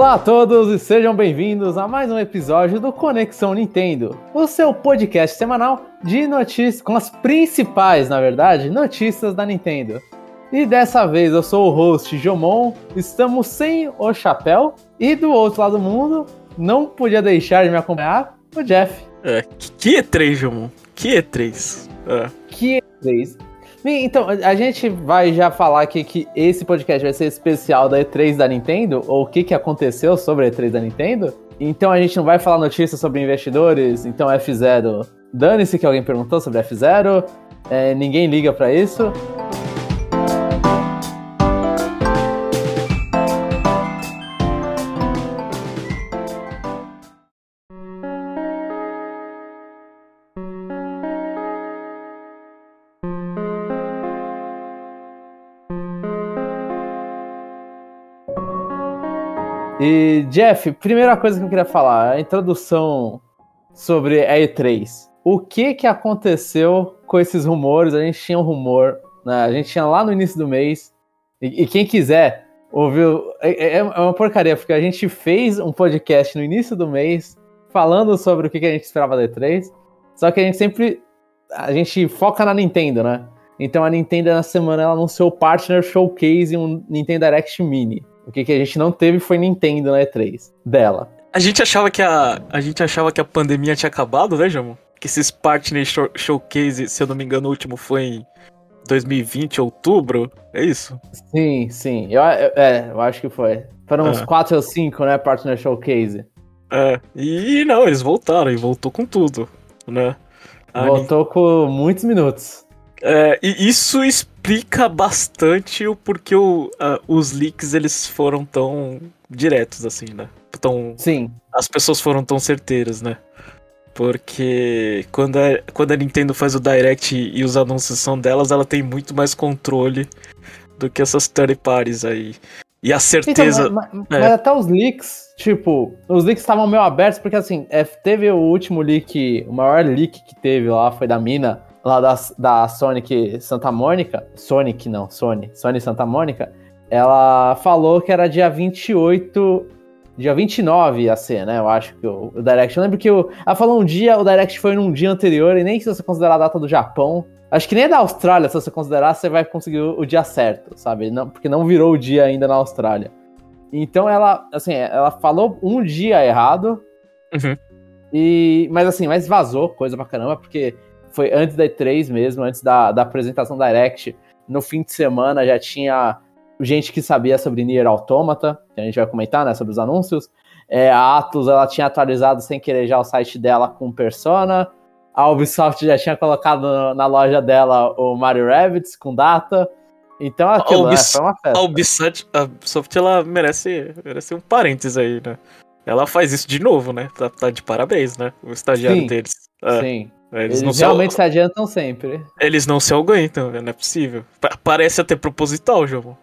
Olá a todos e sejam bem-vindos a mais um episódio do Conexão Nintendo, o seu podcast semanal de notícias, com as principais, na verdade, notícias da Nintendo. E dessa vez eu sou o host Jomon, estamos sem o chapéu e do outro lado do mundo, não podia deixar de me acompanhar, o Jeff. É, que E3, Jomon? Que E3? É. Que E3? Então, a gente vai já falar aqui que esse podcast vai ser especial da E3 da Nintendo, ou o que, que aconteceu sobre a E3 da Nintendo. Então a gente não vai falar notícias sobre investidores, então F0. Dane-se que alguém perguntou sobre F0, é, ninguém liga para isso. Jeff, primeira coisa que eu queria falar, a introdução sobre a E3. O que que aconteceu com esses rumores? A gente tinha um rumor, né? a gente tinha lá no início do mês, e, e quem quiser ouviu, é, é, é, uma porcaria, porque a gente fez um podcast no início do mês falando sobre o que, que a gente esperava da E3, só que a gente sempre, a gente foca na Nintendo, né? Então a Nintendo na semana ela anunciou o Partner Showcase um Nintendo Direct Mini. O que, que a gente não teve foi Nintendo na E3 dela. A gente achava que a, a gente achava que a pandemia tinha acabado, né, Jamon? Que esses Partner show, Showcase, se eu não me engano, o último foi em 2020, outubro, é isso? Sim, sim. Eu, é, eu acho que foi. Foram uns 4 é. ou 5, né, Partner Showcase. É, e não, eles voltaram, e voltou com tudo, né? Voltou com muitos minutos. É, e isso explica bastante o porquê o, uh, os leaks eles foram tão diretos, assim, né? Tão, Sim. As pessoas foram tão certeiras, né? Porque quando a, quando a Nintendo faz o Direct e os anúncios são delas, ela tem muito mais controle do que essas third parties aí. E a então, certeza. Então, mas, mas, é. mas, até os leaks, tipo, os leaks estavam meio abertos, porque assim, teve o último leak, o maior leak que teve lá foi da mina lá da, da Sonic Santa Mônica, Sonic não, Sony, Sony Santa Mônica, ela falou que era dia 28, dia 29 ia ser, né? Eu acho que o, o Direct. Eu lembro que o, ela falou um dia, o Direct foi num dia anterior, e nem se você considerar a data do Japão. Acho que nem é da Austrália, se você considerar, você vai conseguir o, o dia certo, sabe? Não, porque não virou o dia ainda na Austrália. Então ela, assim, ela falou um dia errado. Uhum. E, mas assim, mas vazou coisa pra caramba, porque foi antes da E3 mesmo, antes da, da apresentação Direct. No fim de semana já tinha gente que sabia sobre Nier Automata, que a gente vai comentar, né, sobre os anúncios. É, a Atlus, ela tinha atualizado sem querer já o site dela com Persona. A Ubisoft já tinha colocado na loja dela o Mario Rabbids com data. Então aquilo, a né, foi uma festa. A Ubisoft, a Ubisoft ela merece, merece um parênteses aí, né? Ela faz isso de novo, né? Tá, tá de parabéns, né? O estagiário sim, deles. É. Sim. Eles, Eles realmente se... se... adiantam sempre. Eles não se aguentam, não é possível. Parece até proposital, João.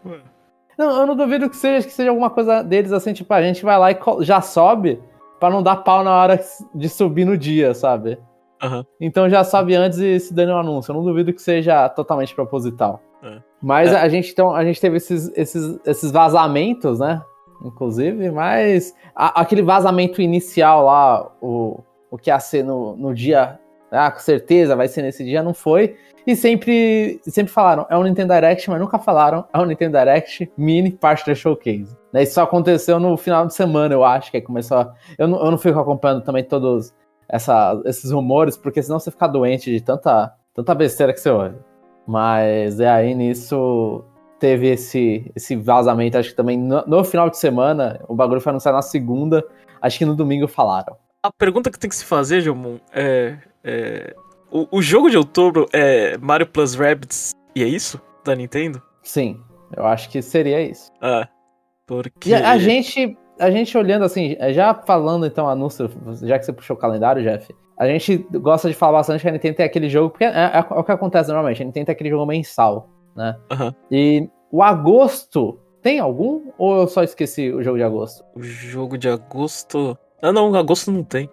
Não, eu não duvido que seja, que seja alguma coisa deles assim, tipo, a gente vai lá e já sobe para não dar pau na hora de subir no dia, sabe? Uhum. Então já sobe antes e se dando um anúncio. Eu não duvido que seja totalmente proposital. É. Mas é. a gente então, a gente teve esses, esses, esses vazamentos, né? Inclusive, mas a, aquele vazamento inicial lá, o, o que ia ser no, no dia ah, com certeza vai ser nesse dia, não foi. E sempre, sempre falaram, é um Nintendo Direct, mas nunca falaram, é um Nintendo Direct mini parte da showcase. Né, isso só aconteceu no final de semana, eu acho, que começou a... eu, não, eu não fico acompanhando também todos essa, esses rumores, porque senão você fica doente de tanta, tanta besteira que você ouve. Mas é aí nisso teve esse, esse vazamento, acho que também no, no final de semana, o bagulho foi anunciado na segunda, acho que no domingo falaram. A pergunta que tem que se fazer, Jomon, é é, o, o, jogo de outubro é Mario Plus Rabbids e é isso? Da Nintendo? Sim, eu acho que seria isso. Ah, porque... E a gente, a gente olhando assim, já falando então anúncio, já que você puxou o calendário, Jeff, a gente gosta de falar bastante que a Nintendo tem aquele jogo, porque é, é, é o que acontece normalmente, a Nintendo tem aquele jogo mensal, né? Uhum. E o agosto, tem algum? Ou eu só esqueci o jogo de agosto? O jogo de agosto... Ah não, agosto não tem.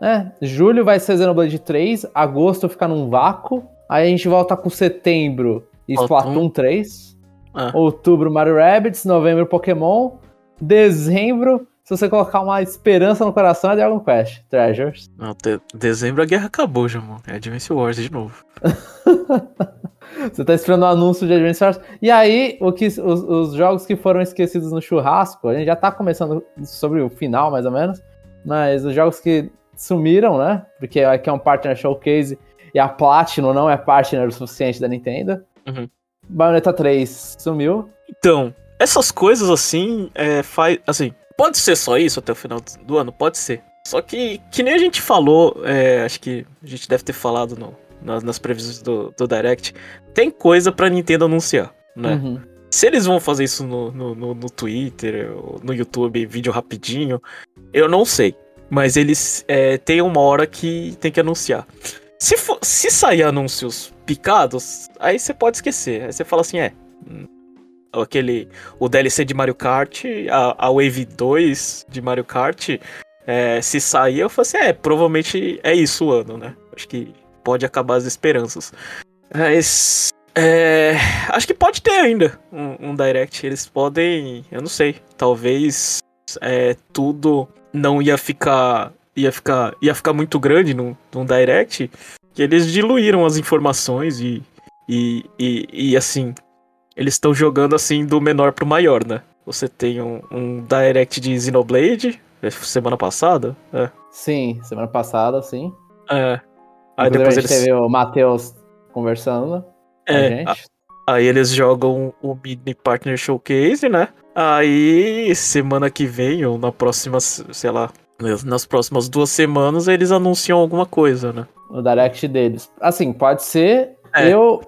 É, julho vai ser Xenoblade 3, agosto fica num vácuo, aí a gente volta com setembro e Splatoon 3, ah. outubro Mario Rabbids, novembro Pokémon, dezembro se você colocar uma esperança no coração, é Dragon Quest Treasures. Não, de dezembro a guerra acabou já, mano. É Advance Wars de novo. você tá esperando o anúncio de Advance Wars. E aí, o que, os, os, jogos que foram esquecidos no churrasco, a gente já tá começando sobre o final, mais ou menos. Mas os jogos que sumiram, né? Porque aqui é um partner showcase e a Platinum não é partner o suficiente da Nintendo. Uhum. Bayonetta 3 sumiu. Então, essas coisas assim, é, faz. Assim, pode ser só isso até o final do ano? Pode ser. Só que, que nem a gente falou, é, acho que a gente deve ter falado no, nas, nas previsões do, do Direct, tem coisa pra Nintendo anunciar, né? Uhum. Se eles vão fazer isso no, no, no, no Twitter, no YouTube, vídeo rapidinho, eu não sei. Mas eles é, têm uma hora que tem que anunciar. Se, for, se sair anúncios picados, aí você pode esquecer. Aí você fala assim, é. Hum, aquele. O DLC de Mario Kart, a, a Wave 2 de Mario Kart. É, se sair, eu falo assim, é, provavelmente é isso o ano, né? Acho que pode acabar as esperanças. Mas. É, acho que pode ter ainda um, um, Direct. Eles podem. Eu não sei. Talvez é, tudo não ia ficar ia ficar ia ficar muito grande num, num direct que eles diluíram as informações e e, e, e assim eles estão jogando assim do menor pro maior né você tem um, um direct de Xenoblade é, semana passada é. sim semana passada sim é aí depois eles teve o Matheus conversando é, Aí eles jogam o Mini Partner Showcase, né? Aí, semana que vem, ou na próxima, sei lá, nas próximas duas semanas, eles anunciam alguma coisa, né? O direct deles. Assim, pode ser. É. Eu.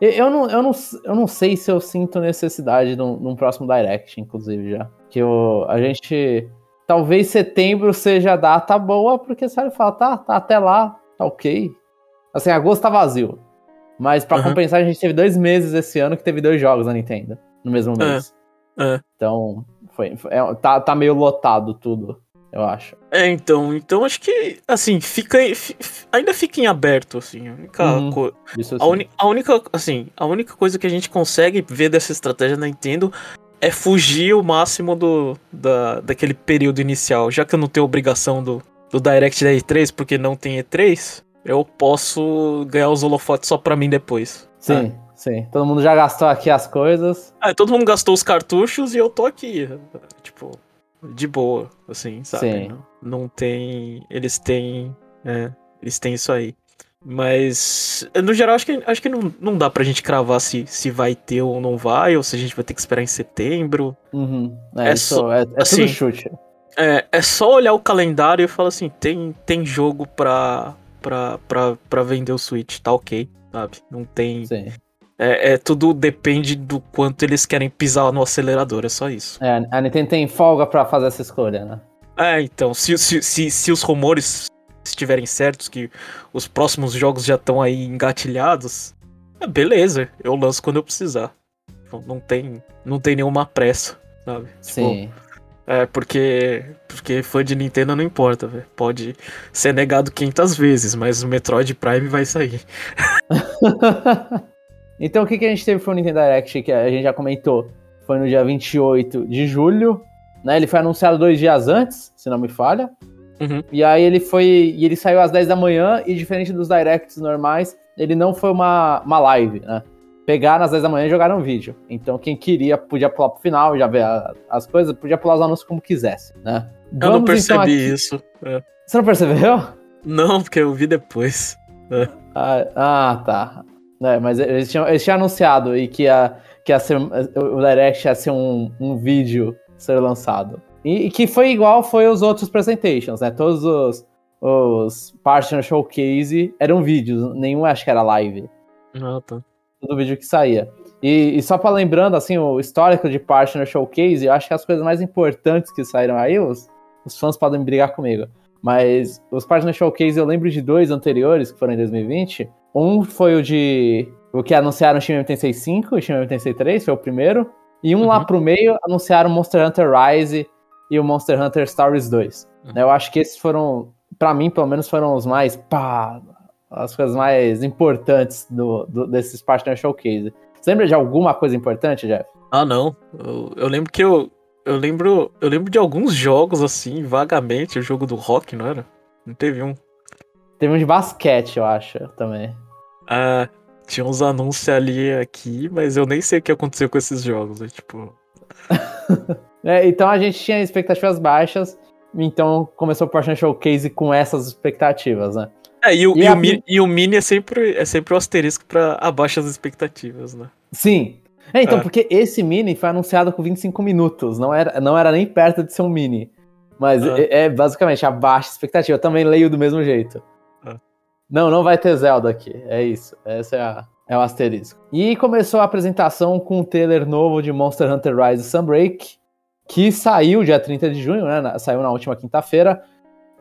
Eu não, eu, não, eu não sei se eu sinto necessidade num, num próximo direct, inclusive, já. Que eu, a gente. Talvez setembro seja a data boa, porque você fala, tá, tá até lá, tá ok. Assim, agosto tá vazio. Mas para uhum. compensar, a gente teve dois meses esse ano que teve dois jogos na Nintendo no mesmo é. mês. É. Então, foi, foi é, tá, tá meio lotado tudo, eu acho. É, então, então acho que, assim, fica ainda fica em aberto, assim. A única, uhum, co a, uni, a, única, assim, a única coisa que a gente consegue ver dessa estratégia da Nintendo é fugir o máximo do, da, daquele período inicial. Já que eu não tenho obrigação do, do Direct da E3, porque não tem E3, eu posso ganhar os holofotes só pra mim depois. Sim. Ah. Sim, todo mundo já gastou aqui as coisas. Ah, todo mundo gastou os cartuchos e eu tô aqui. Tipo, de boa, assim, sabe? Sim. Não, não tem. Eles têm. É, eles têm isso aí. Mas, no geral, acho que, acho que não, não dá pra gente cravar se, se vai ter ou não vai, ou se a gente vai ter que esperar em setembro. Uhum. É, é, só, é, é assim, tudo chute. É, é só olhar o calendário e falar assim: tem, tem jogo pra, pra, pra, pra vender o Switch, tá ok, sabe? Não tem. Sim. É, é, tudo depende do quanto eles querem pisar no acelerador, é só isso. É, a Nintendo tem folga para fazer essa escolha, né? É, então, se, se, se, se os rumores estiverem certos, que os próximos jogos já estão aí engatilhados, é, beleza, eu lanço quando eu precisar. Não tem, não tem nenhuma pressa, sabe? Tipo, Sim. Tipo, é, porque, porque fã de Nintendo não importa, véio. Pode ser negado 500 vezes, mas o Metroid Prime vai sair. Então o que, que a gente teve foi o Nintendo Direct, que a gente já comentou, foi no dia 28 de julho, né? Ele foi anunciado dois dias antes, se não me falha. Uhum. E aí ele foi. E ele saiu às 10 da manhã, e diferente dos directs normais, ele não foi uma, uma live, né? Pegaram às 10 da manhã e jogaram um vídeo. Então quem queria podia pular pro final, já ver a, as coisas, podia pular os anúncios como quisesse, né? Vamos, eu não percebi então, isso. É. Você não percebeu? Não, porque eu vi depois. É. Ah, ah, tá. É, mas eles tinham, eles tinham anunciado e que ia, que ia ser, o Direct ia ser um, um vídeo ser lançado. E, e, que foi igual foi os outros presentations, né? Todos os, os Partner Showcase eram vídeos, nenhum acho que era live. Ah, tá. Todo vídeo que saía. E, e só para lembrando, assim, o histórico de Partner Showcase, eu acho que as coisas mais importantes que saíram aí, os, os fãs podem brigar comigo. Mas os Partner Showcase eu lembro de dois anteriores, que foram em 2020, um foi o de. O que anunciaram o Shin Megami Tensei 5 e Shin Megami Tensei 3, foi o primeiro. E um uhum. lá pro meio anunciaram Monster Hunter Rise e o Monster Hunter Stories 2. Uhum. Eu acho que esses foram, para mim, pelo menos, foram os mais. Pá, as coisas mais importantes do, do, desses Partner Showcase. Você lembra de alguma coisa importante, Jeff? Ah, não. Eu, eu lembro que eu, eu lembro, eu lembro de alguns jogos assim, vagamente, o jogo do rock, não era? Não teve um. Teve um de basquete, eu acho, também. Ah, tinha uns anúncios ali aqui, mas eu nem sei o que aconteceu com esses jogos, né? tipo. é, então a gente tinha expectativas baixas, então começou o Porsche Showcase com essas expectativas, né? É, e o, e, e, a... o, mini, e o Mini é sempre, é sempre o asterisco pra abaixo das expectativas, né? Sim. É, então, é. porque esse Mini foi anunciado com 25 minutos, não era, não era nem perto de ser um Mini. Mas é, é, é basicamente abaixo da expectativa. Eu também leio do mesmo jeito. É. Não, não vai ter Zelda aqui. É isso. Essa é, a, é o asterisco. E começou a apresentação com um trailer novo de Monster Hunter Rise Sunbreak, que saiu dia 30 de junho, né? Saiu na última quinta-feira.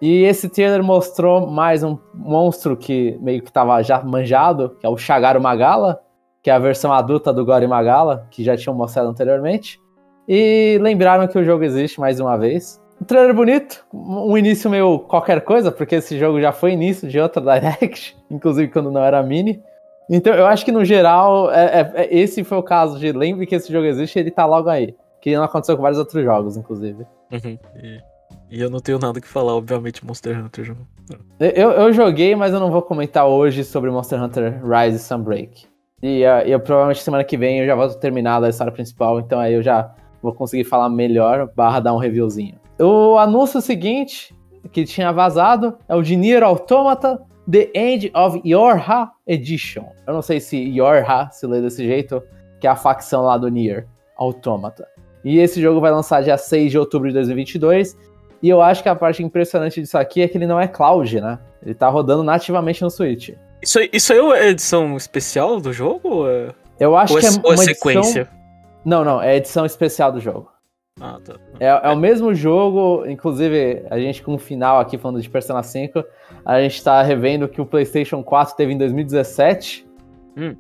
E esse trailer mostrou mais um monstro que meio que estava já manjado, que é o Shagaru Magala, que é a versão adulta do Gori Magala, que já tinham mostrado anteriormente. E lembraram que o jogo existe mais uma vez. Um trailer bonito, um início meio qualquer coisa, porque esse jogo já foi início de outra Direct, inclusive quando não era mini. Então eu acho que no geral, é, é, é, esse foi o caso de lembre que esse jogo existe e ele tá logo aí. Que não aconteceu com vários outros jogos, inclusive. Uhum. E eu não tenho nada que falar, obviamente, Monster Hunter. Eu, eu joguei, mas eu não vou comentar hoje sobre Monster Hunter Rise Sunbreak. E uh, eu provavelmente semana que vem eu já vou terminar a história principal, então aí eu já vou conseguir falar melhor, barra dar um reviewzinho. O anúncio seguinte, que tinha vazado, é o de Nier Automata The End of Yorha Edition. Eu não sei se Yorha se lê desse jeito, que é a facção lá do Nier Automata. E esse jogo vai lançar dia 6 de outubro de 2022 e eu acho que a parte impressionante disso aqui é que ele não é cloud, né? Ele tá rodando nativamente no Switch. Isso, isso aí é edição especial do jogo? Ou é... Eu acho ou que é, é uma sequência? Edição... Não, não, é edição especial do jogo. Ah, tá. É, é, o mesmo jogo, inclusive, a gente com o final aqui falando de Persona 5, a gente tá revendo que o PlayStation 4 teve em 2017. Hum.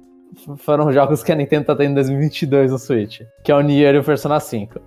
Foram jogos que a Nintendo tá tendo em 2022 no Switch, que é o Nier e o Persona 5.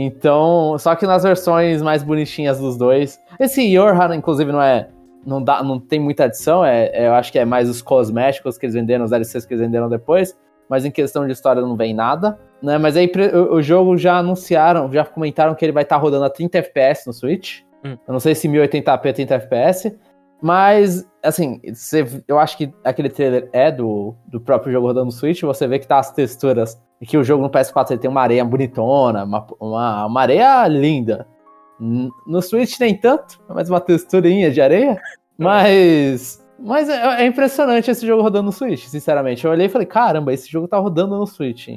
Então, só que nas versões mais bonitinhas dos dois. Esse Yorha, inclusive, não é. Não, dá, não tem muita adição, é, é, eu acho que é mais os cosméticos que eles venderam, os DLCs que eles venderam depois. Mas em questão de história não vem nada. Né? Mas aí o, o jogo já anunciaram, já comentaram que ele vai estar tá rodando a 30 FPS no Switch. Hum. Eu não sei se 1080p é 30 FPS. Mas, assim, você, eu acho que aquele trailer é do, do próprio jogo rodando no Switch. Você vê que tá as texturas e que o jogo no PS4 ele tem uma areia bonitona, uma, uma, uma areia linda. No Switch nem tanto, é mais uma texturinha de areia. Mas. Mas é, é, impressionante esse jogo rodando no Switch, sinceramente. Eu olhei e falei, caramba, esse jogo tá rodando no Switch.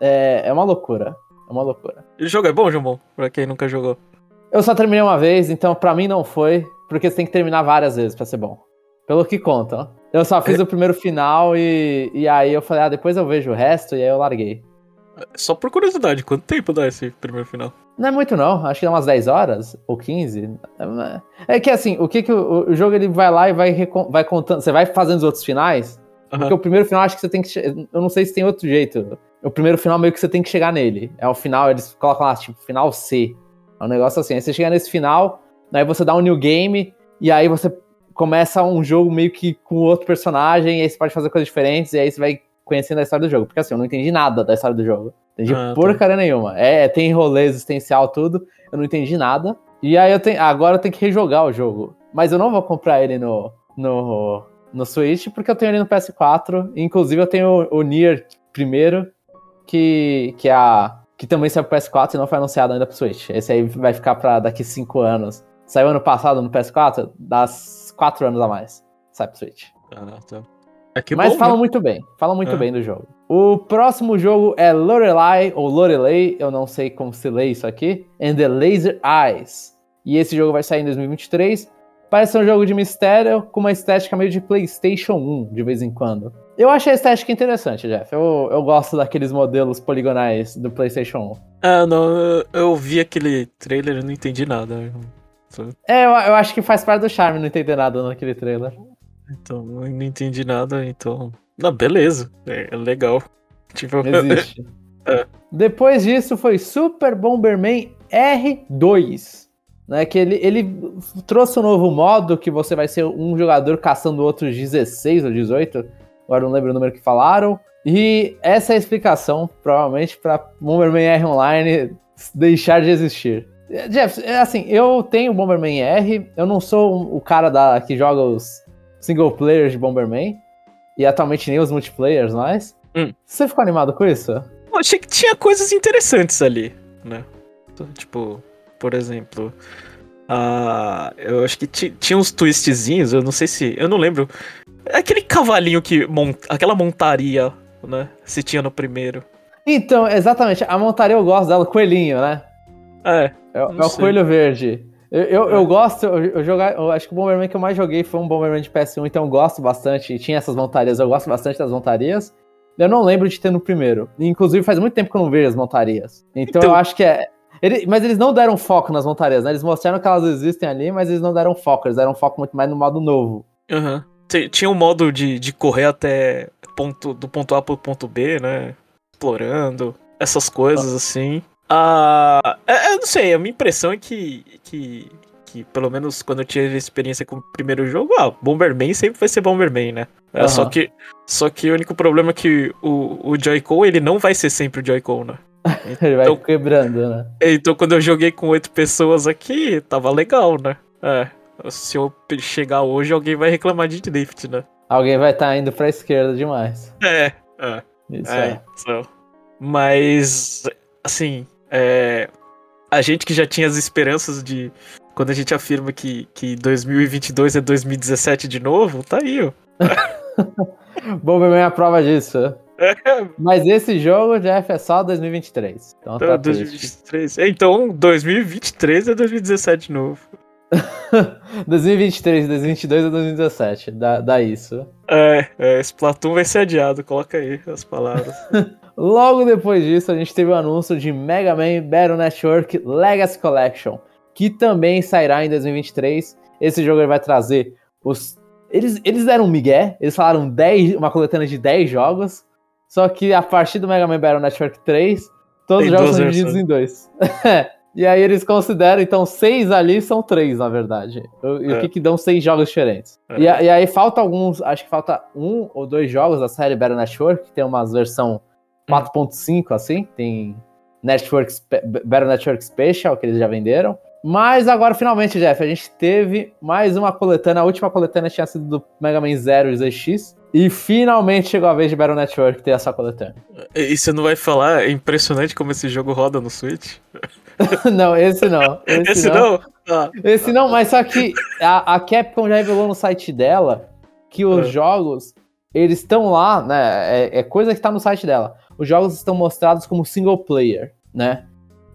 É, é uma loucura. É uma loucura. O jogo é bom, João? Pra quem nunca jogou. Eu só terminei uma vez, então pra mim não foi, porque você tem que terminar várias vezes pra ser bom. Pelo que conta. Eu só fiz é. o primeiro final e, e aí eu falei, ah, depois eu vejo o resto e aí eu larguei. Só por curiosidade, quanto tempo dá esse primeiro final? Não é muito não, acho que dá umas 10 horas ou 15. É que assim, o que que o, o jogo ele vai lá e vai, vai contando, você vai fazendo os outros finais, uhum. porque o primeiro final acho que você tem que, eu não sei se tem outro jeito. O primeiro final meio que você tem que chegar nele. É o final, eles colocam lá, tipo, final C. É um negócio assim, aí você chega nesse final, aí você dá um new game, e aí você começa um jogo meio que com outro personagem, e aí você pode fazer coisas diferentes, e aí você vai conhecendo a história do jogo. Porque assim, eu não entendi nada da história do jogo. Entendi ah, tá. porcaria tá. nenhuma. É, tem rolê existencial, tudo. Eu não entendi nada. E aí eu tenho. Agora eu tenho que rejogar o jogo. Mas eu não vou comprar ele no. no. no Switch, porque eu tenho ele no PS4. Inclusive eu tenho o, o Nier primeiro, que. que é a. Que também saiu pro PS4 e não foi anunciado ainda pro Switch. Esse aí vai ficar pra daqui 5 anos. Saiu ano passado no PS4, das 4 anos a mais. Sai pro Switch. Ah, tá. É Mas bom, falam né? muito bem. Falam muito é. bem do jogo. O próximo jogo é Lorelai, ou Lorelei, eu não sei como se lê isso aqui, and the Laser Eyes. E esse jogo vai sair em 2023. Parece ser um jogo de mistério com uma estética meio de PlayStation 1, de vez em quando. Eu achei a estética interessante, Jeff. Eu, eu gosto daqueles modelos poligonais do PlayStation 1. Ah, não, eu, eu vi aquele trailer e não entendi nada. É, eu, eu acho que faz parte do charme não entender nada naquele trailer. Então, eu não entendi nada, então. Não, beleza. É, é legal. Tipo, Existe. é. Depois disso foi Super Bomberman R2. Né, que ele, ele trouxe um novo modo que você vai ser um jogador caçando outros 16 ou 18. Agora não lembro o número que falaram. E essa é a explicação, provavelmente, para Bomberman R Online deixar de existir. Jeff, é assim, eu tenho Bomberman R, eu não sou o cara da, que joga os single players de Bomberman, e atualmente nem os multiplayers mais. Hum. Você ficou animado com isso? Eu achei que tinha coisas interessantes ali, né? Tipo, por exemplo, uh, eu acho que tinha uns twistzinhos, eu não sei se. Eu não lembro. Aquele cavalinho que. Mont, aquela montaria, né? Se tinha no primeiro. Então, exatamente. A montaria eu gosto dela, coelhinho, né? É. É, é o coelho verde. Eu, eu, é. eu gosto, eu, jogar, eu acho que o Bomberman que eu mais joguei foi um Bomberman de PS1, então eu gosto bastante. E tinha essas montarias, eu gosto bastante das montarias. Eu não lembro de ter no primeiro. Inclusive, faz muito tempo que eu não vejo as montarias. Então, então... eu acho que é. Ele, mas eles não deram foco nas montarias, né? Eles mostraram que elas existem ali, mas eles não deram foco. Eles deram foco muito mais no modo novo. Aham. Uhum. Tinha um modo de, de correr até ponto, do ponto A pro ponto B, né? Explorando. Essas coisas ah. assim. Ah, é, eu não sei, a minha impressão é que, que, que, pelo menos quando eu tive experiência com o primeiro jogo, ah, Bomberman sempre vai ser Bomberman, né? É, uhum. só, que, só que o único problema é que o, o Joy-Con, ele não vai ser sempre o Joy-Con, né? Então, ele vai então, quebrando, né? Então quando eu joguei com oito pessoas aqui, tava legal, né? É, se eu chegar hoje, alguém vai reclamar de drift, né? Alguém vai estar tá indo pra esquerda demais. É, é. Isso é. é. So. Mas, assim, é, a gente que já tinha as esperanças de. Quando a gente afirma que, que 2022 é 2017 de novo, tá aí, ó. Bomberman é a prova disso. É. Mas esse jogo, Jeff, é só 2023. Então, então tá 2023. Então 2023 é 2017 de novo. 2023, 2022 é 2017. Dá, dá isso. É, é, Splatoon vai ser adiado. Coloca aí as palavras. Logo depois disso, a gente teve o anúncio de Mega Man Battle Network Legacy Collection, que também sairá em 2023. Esse jogo vai trazer os. Eles, eles deram um migué, eles falaram 10, uma coletânea de 10 jogos, só que a partir do Mega Man Battle Network 3, todos Tem os jogos são divididos em dois. e aí eles consideram, então, seis ali são três, na verdade. E é. o que que dão seis jogos diferentes? É. E, e, aí falta alguns, acho que falta um ou dois jogos da série Battle Network, que tem uma versão 4.5, assim, tem Network, Battle Network Special, que eles já venderam. Mas agora, finalmente, Jeff, a gente teve mais uma coletânea. A última coletânea tinha sido do Mega Man Zero e ZX. E finalmente chegou a vez de Battle Network ter essa coletânea. E você não vai falar? É impressionante como esse jogo roda no Switch. não, esse não. Esse, esse não? não? Ah. Esse não, mas só que a, a, Capcom já revelou no site dela que os é. jogos, eles estão lá, né? É, é coisa que tá no site dela os jogos estão mostrados como single player, né?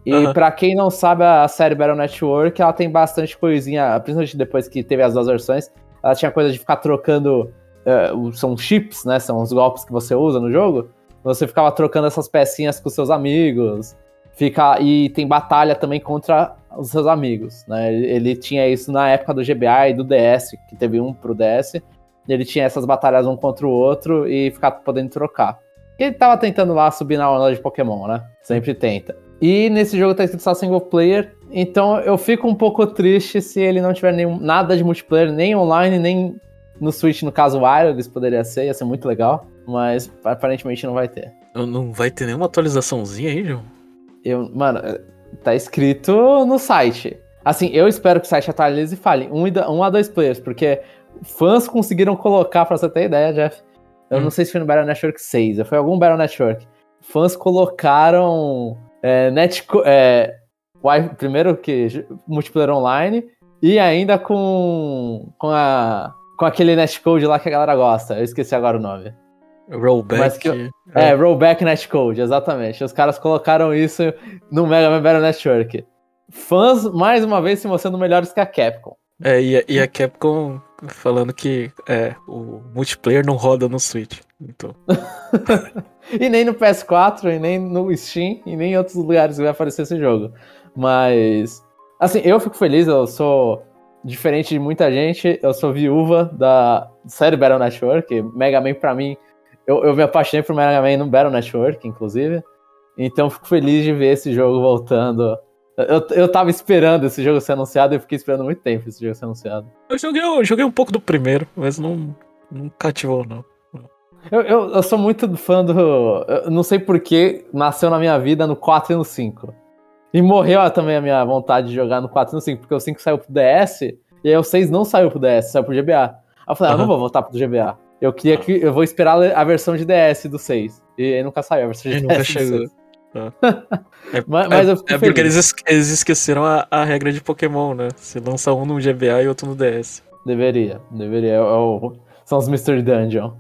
E uhum. para quem não sabe, a série Battle Network, ela tem bastante coisinha, principalmente depois que teve as duas versões, ela tinha coisa de ficar trocando, uh, são chips, né? São os golpes que você usa no jogo. Você ficava trocando essas pecinhas com seus amigos. Fica, e tem batalha também contra os seus amigos, né? Ele, ele tinha isso na época do GBA e do DS, que teve um pro DS. Ele tinha essas batalhas um contra o outro e ficar podendo trocar ele tava tentando lá subir na onda de Pokémon, né? Sempre tenta. E nesse jogo tá escrito só single player, então eu fico um pouco triste se ele não tiver nenhum, nada de multiplayer, nem online, nem no Switch, no caso wireless poderia ser, ia ser muito legal, mas aparentemente não vai ter. Não vai ter nenhuma atualizaçãozinha aí, João? Eu, mano, tá escrito no site. Assim, eu espero que o site atualize e fale um, um a dois players, porque fãs conseguiram colocar, pra você ter ideia, Jeff, eu hum. não sei se foi no Battle Network 6, ou foi algum Battle Network. Fãs colocaram é, net, é, primeiro que multiplayer online e ainda com com a com aquele netcode lá que a galera gosta. Eu esqueci agora o nome. Rollback. Que, é. é, rollback netcode, exatamente. Os caras colocaram isso no Mega Man Battle Network. Fãs, mais uma vez, se mostrando melhores que a Capcom. É, e e a Capcom falando que é, o multiplayer não roda no Switch. Então. e nem no PS4, e nem no Steam, e nem em outros lugares vai aparecer esse jogo. Mas, assim, eu fico feliz, eu sou diferente de muita gente, eu sou viúva da série Battle Network. Mega Man, pra mim, eu, eu me apaixonei por Mega Man no Battle Network, inclusive. Então, fico feliz de ver esse jogo voltando eu, eu tava esperando esse jogo ser anunciado e eu fiquei esperando muito tempo esse jogo ser anunciado. Eu joguei, eu joguei um pouco do primeiro, mas não, não cativou, não. Eu, eu, eu sou muito fã do. Eu não sei porquê, nasceu na minha vida no 4 e no 5. E morreu também a minha vontade de jogar no 4 e no 5, porque o 5 saiu pro DS, e aí o 6 não saiu pro DS, saiu pro GBA. Aí eu falei, uhum. ah, não vou voltar pro GBA. Eu queria que. Eu vou esperar a versão de DS do 6. E aí nunca saiu a versão de e DS. Nunca chegou. É, mas, mas é, é porque eles, eles esqueceram a, a, regra de Pokémon, né? Se lança um no GBA e outro no DS. Deveria, deveria. É o, são os Mystery Dungeon.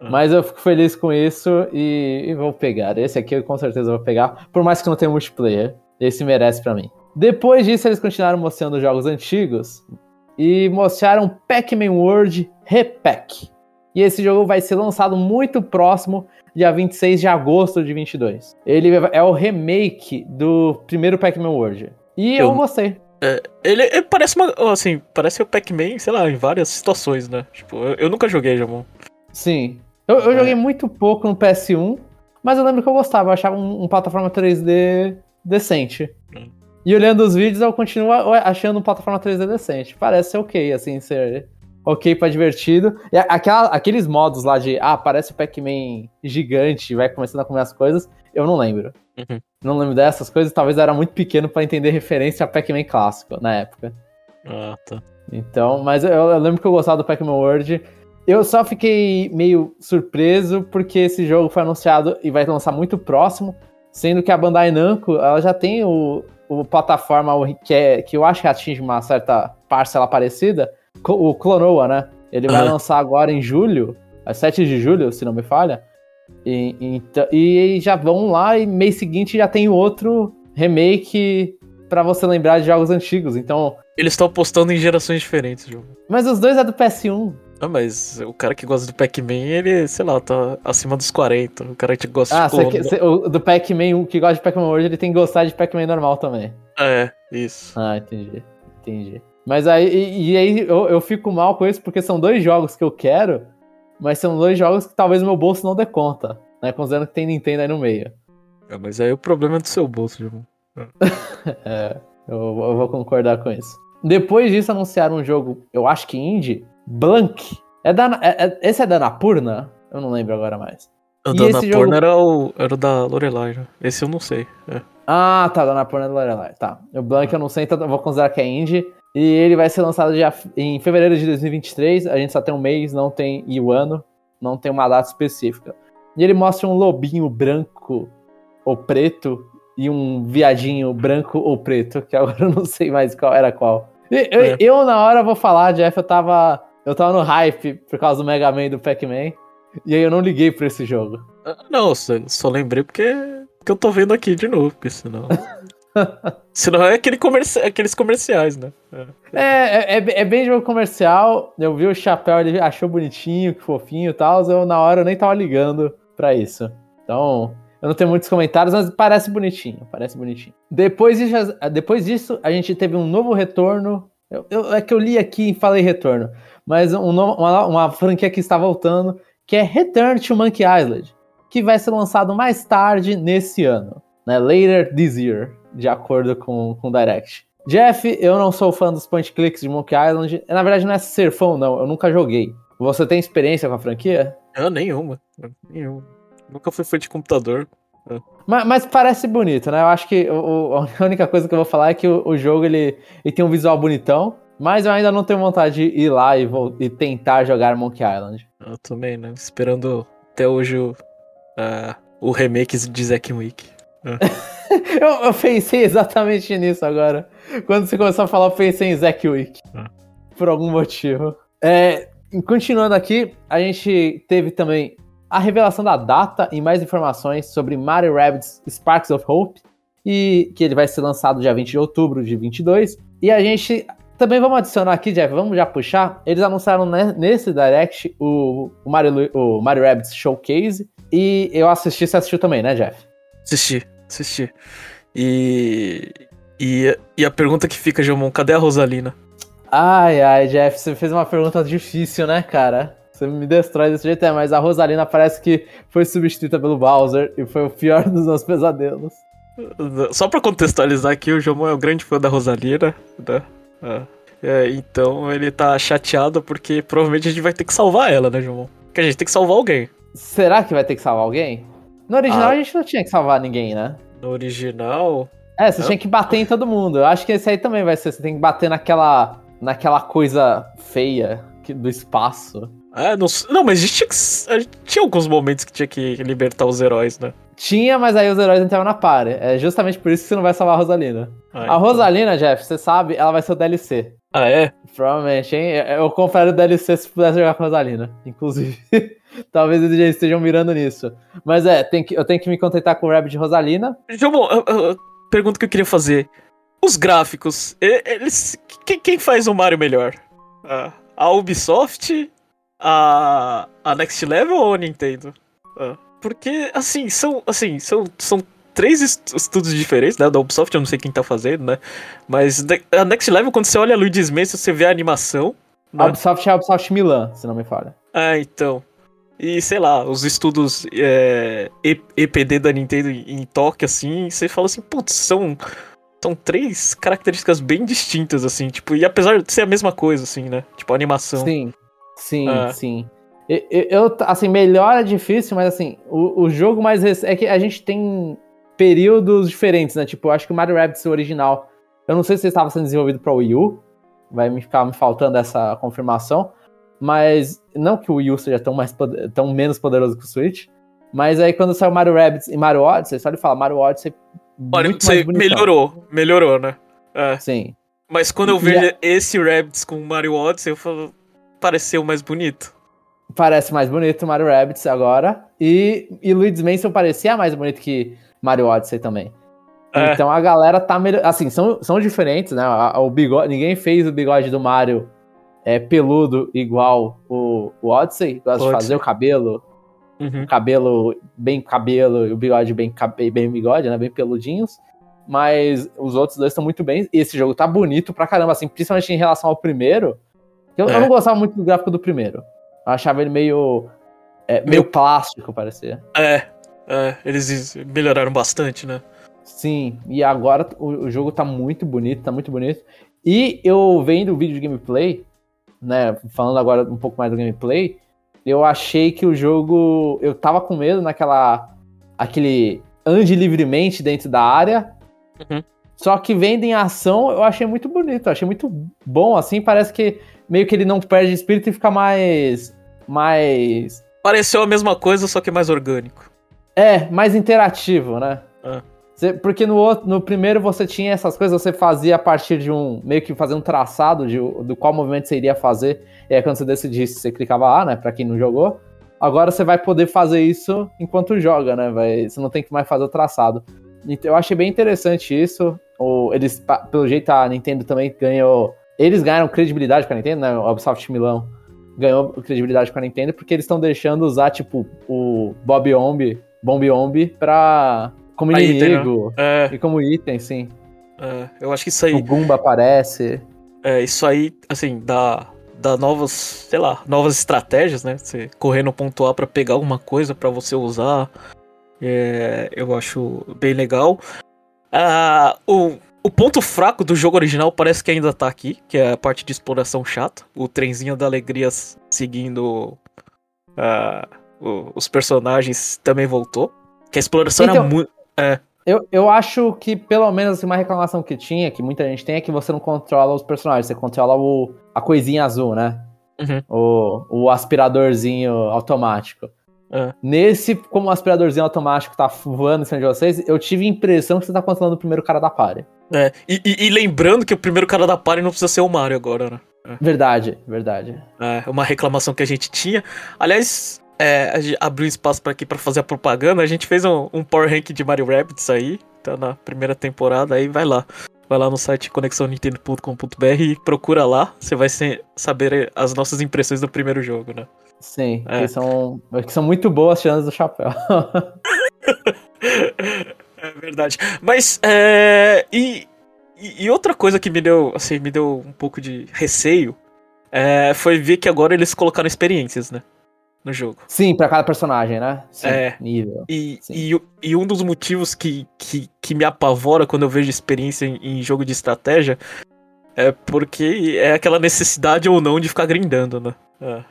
Ah. Mas eu fico feliz com isso e, e, vou pegar. Esse aqui eu com certeza vou pegar. Por mais que não tenha multiplayer. Esse merece para mim. Depois disso, eles continuaram mostrando jogos antigos e mostraram Pac-Man World Repack. E esse jogo vai ser lançado muito próximo, dia 26 de agosto de 22. Ele é o remake do primeiro Pac-Man World. E eu, eu gostei. É, ele, ele, parece uma. Assim, parece o Pac-Man, sei lá, em várias situações, né? Tipo, eu, eu nunca joguei Jamon. Sim. Eu, eu é. joguei muito pouco no PS1, mas eu lembro que eu gostava, eu achava um, um plataforma 3D decente. Hum. E olhando os vídeos, eu continuo achando um plataforma 3D decente. Parece ser ok, assim, ser ok pra divertido. E aquela, aqueles modos lá de, ah, parece o Pac-Man gigante, vai começando a comer as coisas, eu não lembro. Uhum. Não lembro dessas coisas, talvez eu era muito pequeno para entender referência a Pac-Man clássico na época. Ah, tá. Então, mas eu, eu lembro que eu gostava do Pac-Man World. Eu só fiquei meio surpreso porque esse jogo foi anunciado e vai lançar muito próximo, sendo que a Bandai Namco, ela já tem o, o plataforma que, é, que eu acho que atinge uma certa parcela parecida, o Clonoa, né? Ele vai lançar agora em julho, a 7 de julho, se não me falha. E, e, e já vão lá e mês seguinte já tem outro remake para você lembrar de jogos antigos. Então. Eles estão postando em gerações diferentes, jogo. Mas os dois é do PS1. Ah, mas o cara que gosta do Pac-Man, ele, sei lá, tá acima dos 40. O cara que gosta ah, de. Que, o do Pac-Man, o que gosta de Pac-Man hoje, ele tem que gostar de Pac-Man normal também. É, isso. Ah, entendi. Entendi. Mas aí, e, e aí eu, eu fico mal com isso porque são dois jogos que eu quero, mas são dois jogos que talvez meu bolso não dê conta, né? Considerando que tem Nintendo aí no meio. É, mas aí o problema é do seu bolso, João. é, eu, eu, vou concordar com isso. Depois disso, anunciaram um jogo, eu acho que indie, Blank. É da, é, é, esse é da Napurna? Eu não lembro agora mais. O da Napurna jogo... era, o, era o da Lorelai, né? Esse eu não sei. É. Ah, tá, da Napurna é da Lorelai. Tá. O Blank eu não sei, então eu vou considerar que é indie. E ele vai ser lançado já em fevereiro de 2023. A gente só tem um mês, não tem e o ano, não tem uma data específica. E ele mostra um lobinho branco ou preto e um viadinho branco ou preto, que agora eu não sei mais qual era qual. Eu, é. eu, na hora vou falar, Jeff, eu tava, eu tava no hype por causa do Mega Man e do Pac-Man. E aí eu não liguei pra esse jogo. Não, só, só lembrei porque, porque eu tô vendo aqui de novo, porque senão. Senão é aquele comerci aqueles comerciais, né? É, é, é, é, bem jogo comercial. Eu vi o chapéu, ele achou bonitinho, que fofinho e tal. Eu, na hora, eu nem tava ligando pra isso. Então, eu não tenho muitos comentários, mas parece bonitinho. Parece bonitinho. Depois disso, depois disso a gente teve um novo retorno. Eu, eu, é que eu li aqui e falei retorno. Mas um uma, uma franquia que está voltando, que é Return to Monkey Island. Que vai ser lançado mais tarde nesse ano. Né? Later this year de acordo com, com o Direct. Jeff, eu não sou fã dos point clicks de Monkey Island. Na verdade, não é ser fã, não. Eu nunca joguei. Você tem experiência com a franquia? Eu nenhuma. Nenhuma. Nunca fui fã de computador. Mas, mas, parece bonito, né? Eu acho que o, a única coisa que eu vou falar é que o, o, jogo ele, ele tem um visual bonitão, mas eu ainda não tenho vontade de ir lá e, vou, e tentar jogar Monkey Island. Eu também, né? Esperando até hoje o, uh, o remake de Zack Wick. eu, eu, pensei exatamente nisso agora. Quando você começou a falar, eu pensei em Zack Wick. Ah. Por algum motivo. É, continuando aqui, a gente teve também a revelação da data e mais informações sobre Mario Rabbids Sparks of Hope. E que ele vai ser lançado dia 20 de outubro de 22. E a gente também vamos adicionar aqui, Jeff, vamos já puxar. Eles anunciaram nesse Direct o, o, Mario, o Mario Rabbids Showcase. E eu assisti, você assistiu também, né, Jeff? Assisti, assisti. E, e, e a pergunta que fica, Jomon, cadê a Rosalina? Ai, ai, Jeff, você fez uma pergunta difícil, né, cara? Você me destrói desse jeito, é, mas a Rosalina parece que foi substituída pelo Bowser e foi o pior dos meus pesadelos. Só pra contextualizar aqui, o Jomon é um grande fã da Rosalina, né? É. É, então ele tá chateado porque provavelmente a gente vai ter que salvar ela, né, Jomon? Porque a gente tem que salvar alguém. Será que vai ter que salvar alguém? No original ah. a gente não tinha que salvar ninguém, né? No original. É, você tinha que bater em todo mundo. Eu acho que esse aí também vai ser. Você tem que bater naquela, naquela coisa feia que, do espaço. É, não, não mas a gente, tinha, a gente tinha alguns momentos que tinha que libertar os heróis, né? Tinha, mas aí os heróis entravam na party. É justamente por isso que você não vai salvar a Rosalina. Ah, a então. Rosalina, Jeff, você sabe, ela vai ser o DLC. Ah, é? Provavelmente, hein? Eu confere o DLC se pudesse jogar com a Rosalina. Inclusive, talvez eles já estejam mirando nisso. Mas é, que, eu tenho que me contentar com o Rabbit Rosalina. João, pergunta que eu queria fazer. Os gráficos, eles. Quem, quem faz o Mario melhor? A Ubisoft? A, a Next Level ou a Nintendo? Ah. Porque, assim, são, assim, são, são três estudos diferentes, né? Da Ubisoft, eu não sei quem tá fazendo, né? Mas a Next Level, quando você olha a Luigi's Mansion, você vê a animação. Né? A Ubisoft é a Ubisoft Milan, se não me falha. Ah, então. E, sei lá, os estudos é, EPD da Nintendo em Tóquio, assim, você fala assim, putz, são, são três características bem distintas, assim, tipo, e apesar de ser a mesma coisa, assim, né? Tipo, a animação. Sim, sim, ah. sim. Eu, assim, melhor é difícil, mas assim, o, o jogo mais recente. É que a gente tem períodos diferentes, né? Tipo, eu acho que o Mario Rabbids original. Eu não sei se estava sendo desenvolvido para o Wii U. Vai me ficar me faltando essa confirmação. Mas não que o Wii U seja tão, mais, tão menos poderoso que o Switch. Mas aí quando saiu Mario Rabbids e Mario Odyssey, só de falar, Mario Odyssey. Mario Odyssey melhorou, melhorou, né? É. Sim. Mas quando eu vejo esse Rabbids com Mario Odyssey, eu falo, pareceu mais bonito parece mais bonito Mario Rabbids agora. E, e Luigi's Mansion parecia mais bonito que Mario Odyssey também. É. Então a galera tá melhor. Assim, são, são diferentes, né? O bigode, ninguém fez o bigode do Mario é, peludo igual o, o Odyssey. Gosta de fazer o cabelo. Uhum. cabelo bem cabelo e o bigode bem, bem bigode, né? Bem peludinhos. Mas os outros dois estão muito bem. E esse jogo tá bonito pra caramba, assim, principalmente em relação ao primeiro. Eu, é. eu não gostava muito do gráfico do primeiro. Eu achava ele meio. É, meio plástico, parecia. É, é, eles melhoraram bastante, né? Sim, e agora o, o, jogo tá muito bonito, tá muito bonito. E eu vendo o vídeo de gameplay, né, falando agora um pouco mais do gameplay, eu achei que o jogo. Eu tava com medo naquela. aquele ande livremente dentro da área. Uhum. Só que vendo em ação, eu achei muito bonito, achei muito bom, assim, parece que meio que ele não perde espírito e fica mais mais. Pareceu a mesma coisa, só que mais orgânico. É, mais interativo, né? É. Porque no, no primeiro você tinha essas coisas, você fazia a partir de um. meio que fazer um traçado de, do qual movimento você iria fazer. E aí quando você decidisse, você clicava lá, né? Pra quem não jogou. Agora você vai poder fazer isso enquanto joga, né? Vai, você não tem que mais fazer o traçado. Eu achei bem interessante isso. O, eles, pelo jeito, a Nintendo também ganhou. Eles ganharam credibilidade com a Nintendo, né? O Ubisoft Milão ganhou credibilidade com a Nintendo porque eles estão deixando usar, tipo, o Bob Omb, Bomb Omb pra. Como a inimigo. Item, né? é. E como item, sim. É, eu acho que isso aí. O Goomba aparece. É, isso aí, assim, dá, dá novas, sei lá, novas estratégias, né? Você correr no ponto A pra pegar alguma coisa para você usar. É, eu acho bem legal. Ah, o, o ponto fraco do jogo original parece que ainda tá aqui, que é a parte de exploração chata. O trenzinho da alegria seguindo uh, o, os personagens também voltou. Que a exploração então, era muito. É. Eu, eu acho que, pelo menos, uma reclamação que tinha, que muita gente tem, é que você não controla os personagens, você controla o, a coisinha azul, né? Uhum. O, o aspiradorzinho automático. É. Nesse, como o aspiradorzinho automático tá voando em cima de vocês, eu tive a impressão que você tá controlando o primeiro cara da party. É, e, e, e, lembrando que o primeiro cara da party não precisa ser o Mario agora, né? É. Verdade, verdade. É, uma reclamação que a gente tinha. Aliás, é, abriu espaço para aqui para fazer a propaganda. A gente fez um, um Power Rank de Mario Rabbids aí, tá na primeira temporada, aí vai lá. Vai lá no site conexãonintendo.com.br e procura lá. Você vai saber as nossas impressões do primeiro jogo, né? Sim, é. que, são, que são muito boas chances do chapéu. É verdade. Mas, é. E, e outra coisa que me deu, assim, me deu um pouco de receio é, foi ver que agora eles colocaram experiências, né? No jogo. Sim, para cada personagem, né? Sim, é. Nível. E, e, e, um dos motivos que, que, que me apavora quando eu vejo experiência em, em jogo de estratégia é porque é aquela necessidade ou não de ficar grindando, né? É.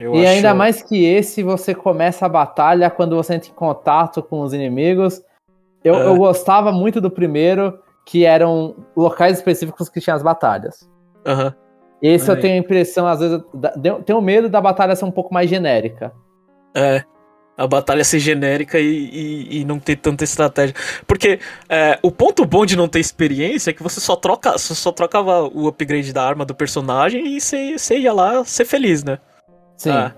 Eu e acho... ainda mais que esse, você começa a batalha quando você entra em contato com os inimigos eu, é. eu gostava muito do primeiro, que eram locais específicos que tinham as batalhas. Aham. Esse eu tenho a impressão, às vezes, eu tenho medo da batalha ser um pouco mais genérica. É, a batalha ser genérica e, e, e não ter tanta estratégia. Porque é, o ponto bom de não ter experiência é que você só troca, você só trocava o upgrade da arma do personagem e você, você ia lá ser feliz, né? Sim. Ah,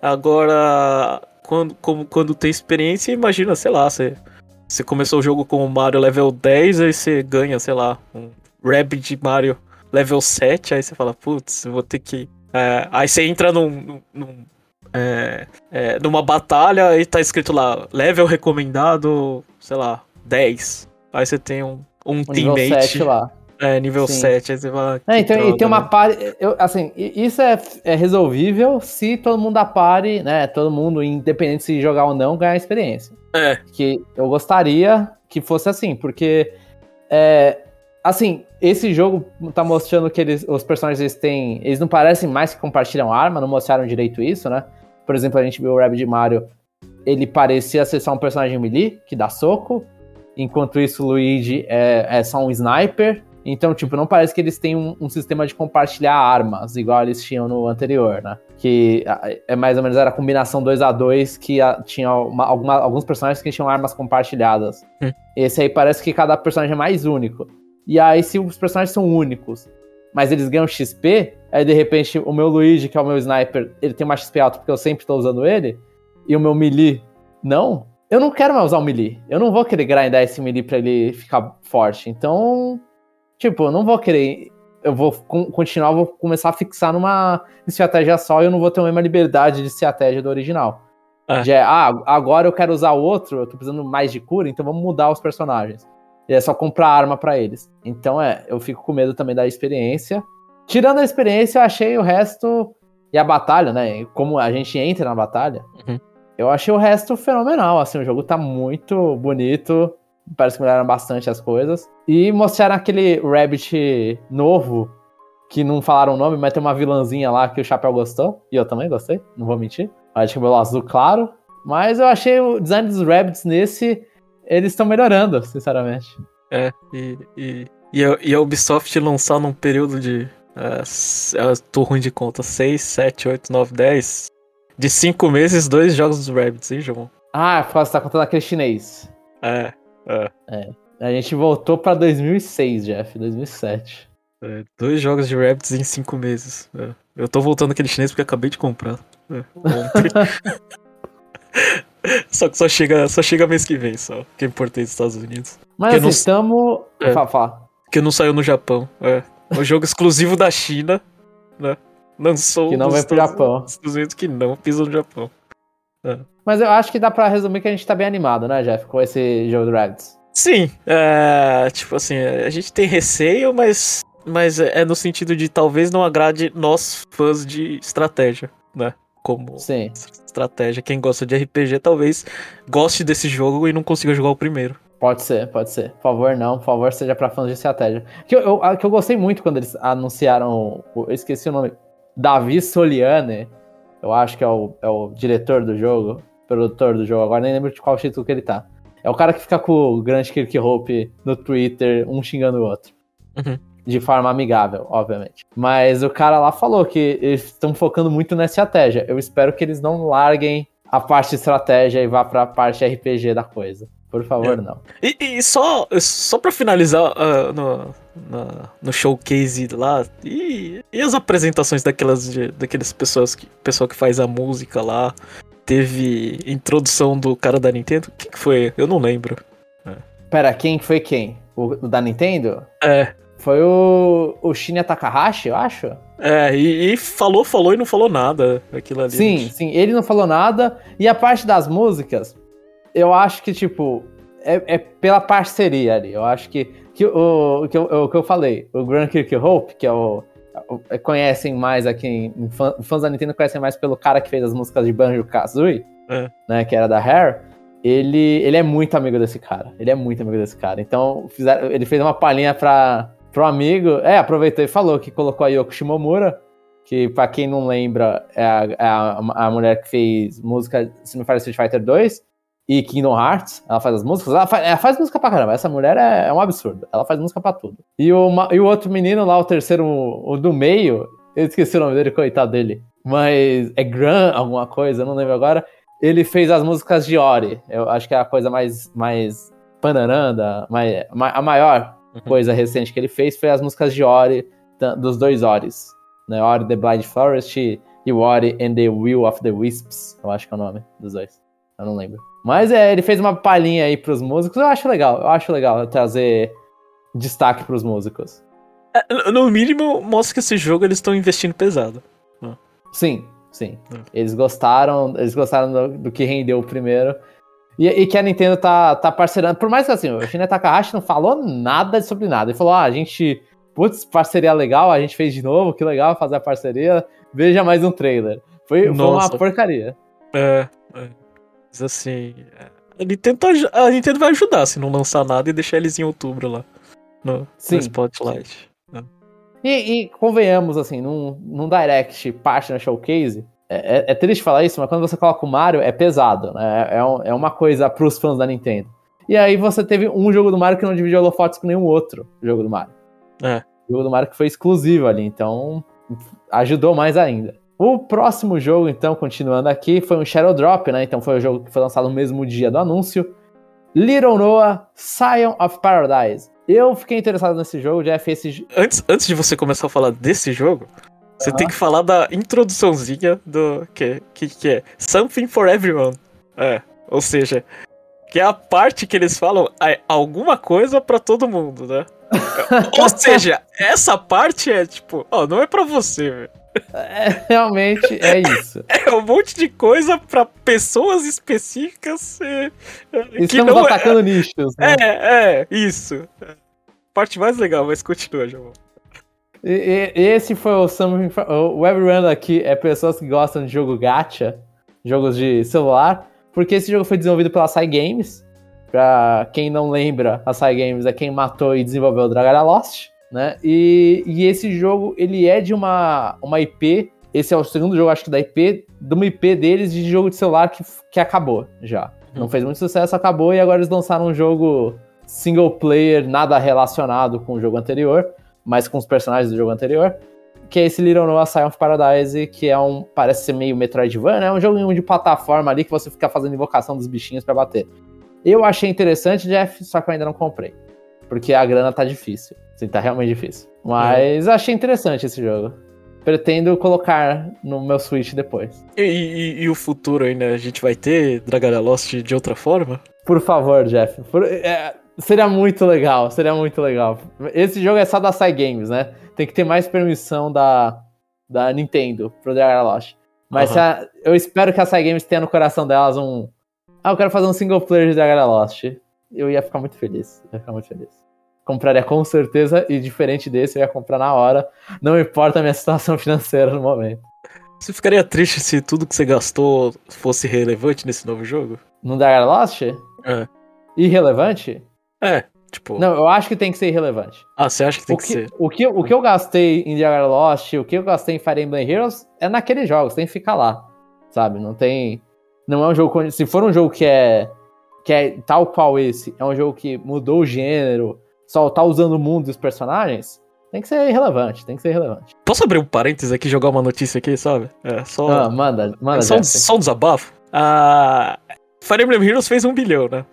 agora, quando, como, quando tem experiência, imagina, sei lá, você, você começou o jogo com o Mario level 10, aí você ganha, sei lá, um Rabbit Mario level 7, aí você fala, putz, vou ter que. É, aí você entra num, num é, é, numa batalha e tá escrito lá, level recomendado, sei lá, 10. Aí você tem um, um teammate. Nível 7 lá. É, nível Sim. 7, aí você vai. É, então, droga, e tem uma né? pare. assim, isso é, é resolvível se todo mundo da pare, né? Todo mundo, independente se jogar ou não, ganhar experiência. É. Que eu gostaria que fosse assim, porque. É, assim, esse jogo tá mostrando que eles, os personagens eles têm. Eles não parecem mais que compartilham arma, não mostraram direito isso, né? Por exemplo, a gente viu o Rabbit Mario, ele parecia ser só um personagem melee, que dá soco. Enquanto isso, o Luigi é, é só um sniper. Então, tipo, não parece que eles têm um, um, sistema de compartilhar armas, igual eles tinham no anterior, né? Que é mais ou menos era a combinação 2 a 2 que a, tinha uma, alguma, alguns personagens que tinham armas compartilhadas. Hum. Esse aí parece que cada personagem é mais único. E aí, se os personagens são únicos, mas eles ganham XP, aí de repente o meu Luigi, que é o meu sniper, ele tem uma XP alta porque eu sempre estou usando ele, e o meu melee não, eu não quero mais usar o melee. Eu não vou querer grindar esse melee pra ele ficar forte. Então, tipo, eu não vou querer. Eu vou continuar, vou começar a fixar numa estratégia só e eu não vou ter a mesma liberdade de estratégia do original. É. Já é, ah, agora eu quero usar o outro, eu tô precisando mais de cura, então vamos mudar os personagens. E é só comprar arma para eles. Então é, eu fico com medo também da experiência. Tirando a experiência, eu achei o resto. E a batalha, né? Como a gente entra na batalha, uhum. eu achei o resto fenomenal. Assim, o jogo tá muito bonito. Parece que melhoraram bastante as coisas. E mostraram aquele Rabbit novo, que não falaram o nome, mas tem uma vilãzinha lá que o Chapéu gostou. E eu também gostei, não vou mentir. Acho que o meu azul claro. Mas eu achei o design dos Rabbits nesse eles estão melhorando, sinceramente. É, e, e, e, a, e a Ubisoft lançar num período de. É, eu tô ruim de conta, 6, 7, 8, 9, 10. De 5 meses, dois jogos dos Rabbits, hein, João? Ah, você tá contando aquele chinês. É, é. É. A gente voltou pra 2006, Jeff, 2007. É, dois jogos de Rabbits em 5 meses. É. Eu tô voltando aquele chinês porque acabei de comprar. É, Só que só chega, só chega mês que vem, só. Que é importei dos Estados Unidos. Mas que assim, não... estamos. É, Fala. Que não saiu no Japão. É. Um jogo exclusivo da China, né? Lançou. Que não vai pro Japão. Estados Unidos que não pisa no Japão. É. Mas eu acho que dá pra resumir que a gente tá bem animado, né, Jeff, com esse jogo do Rabbids. Sim, é, tipo assim, a gente tem receio, mas, mas é no sentido de talvez não agrade nós fãs de estratégia, né? Como Sim estratégia. Quem gosta de RPG talvez goste desse jogo e não consiga jogar o primeiro. Pode ser, pode ser. Por favor, não. Por favor, seja pra fãs de estratégia. Que eu, eu, que eu gostei muito quando eles anunciaram. Eu esqueci o nome. Davi Soliane. Eu acho que é o, é o diretor do jogo. Produtor do jogo. Agora nem lembro de qual título que ele tá. É o cara que fica com o Grant Kirkhope no Twitter, um xingando o outro. Uhum de forma amigável, obviamente. Mas o cara lá falou que eles estão focando muito na estratégia. Eu espero que eles não larguem a parte estratégia e vá para a parte RPG da coisa. Por favor, é. não. E, e, só, só pra finalizar uh, no, no, no, showcase lá, e, e as apresentações daquelas, de, daquelas pessoas que, pessoal que faz a música lá, teve introdução do cara da Nintendo? O que, que foi? Eu não lembro. É. Pera, quem foi quem? O, o da Nintendo? É. Foi o, o Shinya Takahashi, eu acho. É, e, e, falou, falou e não falou nada aquilo ali. Sim, gente. sim, ele não falou nada. E a parte das músicas, eu acho que, tipo, é, é pela parceria ali. Eu acho que, que o, que eu, o que eu falei, o Grand Kirk Hope, que é o, o. Conhecem mais aqui, em, fãs da Nintendo conhecem mais pelo cara que fez as músicas de Banjo Kazooie, é. né, que era da Hair ele, ele é muito amigo desse cara. Ele é muito amigo desse cara. Então, fizeram, ele fez uma palhinha pra, pro amigo. É, aproveitou e falou que colocou a Yoko Shimomura, que pra quem não lembra, é a, é a, a mulher que fez música, se me fala Street Fighter 2, e Kingdom Hearts. Ela faz as músicas. Ela faz, ela faz música pra caramba. Essa mulher é, é, um absurdo. Ela faz música pra tudo. E o, e o outro menino lá, o terceiro, o do meio, eu esqueci o nome dele, coitado dele. Mas é Gran, alguma coisa, eu não lembro agora. Ele fez as músicas de Ori. Eu acho que é a coisa mais, mais panaranda, mais, a maior. Coisa recente que ele fez foi as músicas de Ori, dos dois Oris. Né? Ori The Blind Forest e Ori and the Will of the Wisps. Eu acho que é o nome dos dois. Eu não lembro. Mas é, ele fez uma palhinha aí pros músicos. Eu acho legal. Eu acho legal trazer destaque pros músicos. É, no mínimo, mostra que esse jogo eles estão investindo pesado. Sim, sim. É. Eles gostaram, eles gostaram do, do, que rendeu o primeiro. E, e, que a Nintendo tá, tá parcerando. Por mais que assim, o Shinya Takahashi não falou nada sobre nada. Ele falou: ah, a gente. Putz, parceria legal, a gente fez de novo, que legal fazer a parceria. Veja mais um trailer. Foi, foi uma porcaria. É, é. Mas assim. A Nintendo, tá, a Nintendo vai ajudar se não lançar nada e deixar eles em outubro lá. No, Sim. no Spotlight. E, e, convenhamos, assim, num, num Direct Partner Showcase, é, é, é, triste falar isso, mas quando você coloca o Mario, é pesado, né? É, é, é uma coisa pros fãs da Nintendo. E aí você teve um jogo do Mario que não dividiu holofotes com nenhum outro jogo do Mario. É. O jogo do Mario que foi exclusivo ali, então ajudou mais ainda. O próximo jogo, então, continuando aqui, foi um Shadow Drop, né? Então foi o jogo que foi lançado no mesmo dia do anúncio. Little Noah, Scion of Paradise. Eu fiquei interessado nesse jogo, Jeff. Esse... Antes, antes de você começar a falar desse jogo, você tem que falar da introduçãozinha do. Que, que, que é Something for Everyone. É. Ou seja, que é a parte que eles falam é alguma coisa para todo mundo, né? Ou seja, essa parte é tipo, ó, oh, não é para você, velho. É, realmente é isso. É um monte de coisa para pessoas específicas. É, Estamos que não atacando é, nichos. Né? É, é, isso. Parte mais legal, mas continua, João. E, e, esse foi o Something. O Web aqui é pessoas que gostam de jogo gacha, jogos de celular, porque esse jogo foi desenvolvido pela Sai Games. Pra quem não lembra, a Sai Games é quem matou e desenvolveu o Dragon Lost né? E, e esse jogo, ele é de uma, uma IP, esse é o segundo jogo, acho que da IP, de uma IP deles de jogo de celular que, que acabou já. Não uhum. fez muito sucesso, acabou, e agora eles lançaram um jogo single player, nada relacionado com o jogo anterior, mas com os personagens do jogo anterior, que é esse Little Noah Scion of Paradise, que é um, parece ser meio Metroidvania, é um jogo de plataforma ali que você fica fazendo invocação dos bichinhos para bater. Eu achei interessante, Jeff, só que eu ainda não comprei, porque a grana tá difícil. Sim, tá realmente difícil. Mas é. achei interessante esse jogo. Pretendo colocar no meu Switch depois. E, e, e o futuro ainda? A gente vai ter Dragara Lost de outra forma? Por favor, Jeff. Por, é, seria muito legal, seria muito legal. Esse jogo é só da Sai Games, né? Tem que ter mais permissão da, da Nintendo pro Lost. Mas uhum. a, eu espero que a Sai Games tenha no coração delas um. Ah, eu quero fazer um single player de Dragara Lost. Eu ia ficar muito feliz. ia ficar muito feliz compraria com certeza, e diferente desse, eu ia comprar na hora, não importa a minha situação financeira no momento. Você ficaria triste se tudo que você gastou fosse relevante nesse novo jogo? No Dark Lost? É. Irrelevante? É, tipo. Não, eu acho que tem que ser irrelevante. Ah, você acha que tem o que, que, ser? O que, o que eu gastei em Dark Lost, o que eu gastei em Fire Emblem Heroes é naqueles jogos, tem que ficar lá. Sabe? Não tem. Não é um jogo. Se for um jogo que é. Que é tal qual esse, é um jogo que mudou o gênero, só tá usando o mundo e os personagens, tem que ser relevante, tem que ser relevante. Posso abrir um parênteses aqui e jogar uma notícia aqui, sabe? É só. Ah, manda, manda. É só, um, só um desabafo. A Fire Emblem Heroes fez um bilhão, né?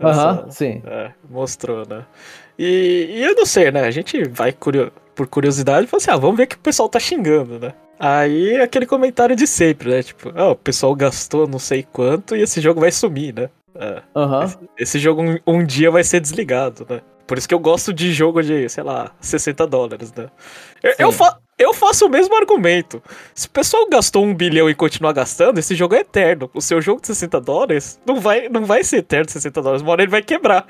Aham, uh sim. É, mostrou, né? E, e, eu não sei, né? A gente vai curio... por curiosidade e fala assim: ah, vamos ver o que o pessoal tá xingando, né? Aí aquele comentário de sempre, né? Tipo, ah, o pessoal gastou não sei quanto e esse jogo vai sumir, né? É. Uhum. Esse, esse, jogo um, um, dia vai ser desligado, né? Por isso que eu gosto de jogo de, sei lá, 60 dólares, né? Eu, eu, fa eu, faço o mesmo argumento. Se o pessoal gastou um bilhão e continuar gastando, esse jogo é eterno. O seu jogo de 60 dólares não vai, não vai ser eterno de 60 dólares. Uma hora ele vai quebrar.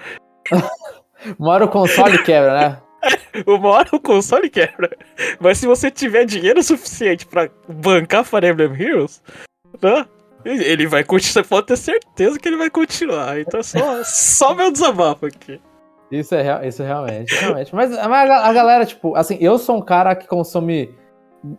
Uma hora o console quebra, né? Uma hora o console quebra. Mas se você tiver dinheiro suficiente para bancar Fire Emblem Heroes, né? Ele vai continuar. Você pode ter certeza que ele vai continuar. Então é só, só meu desabafo aqui. Isso é, real, isso é realmente, realmente. Mas, mas a, a, galera, tipo, assim, eu sou um cara que consome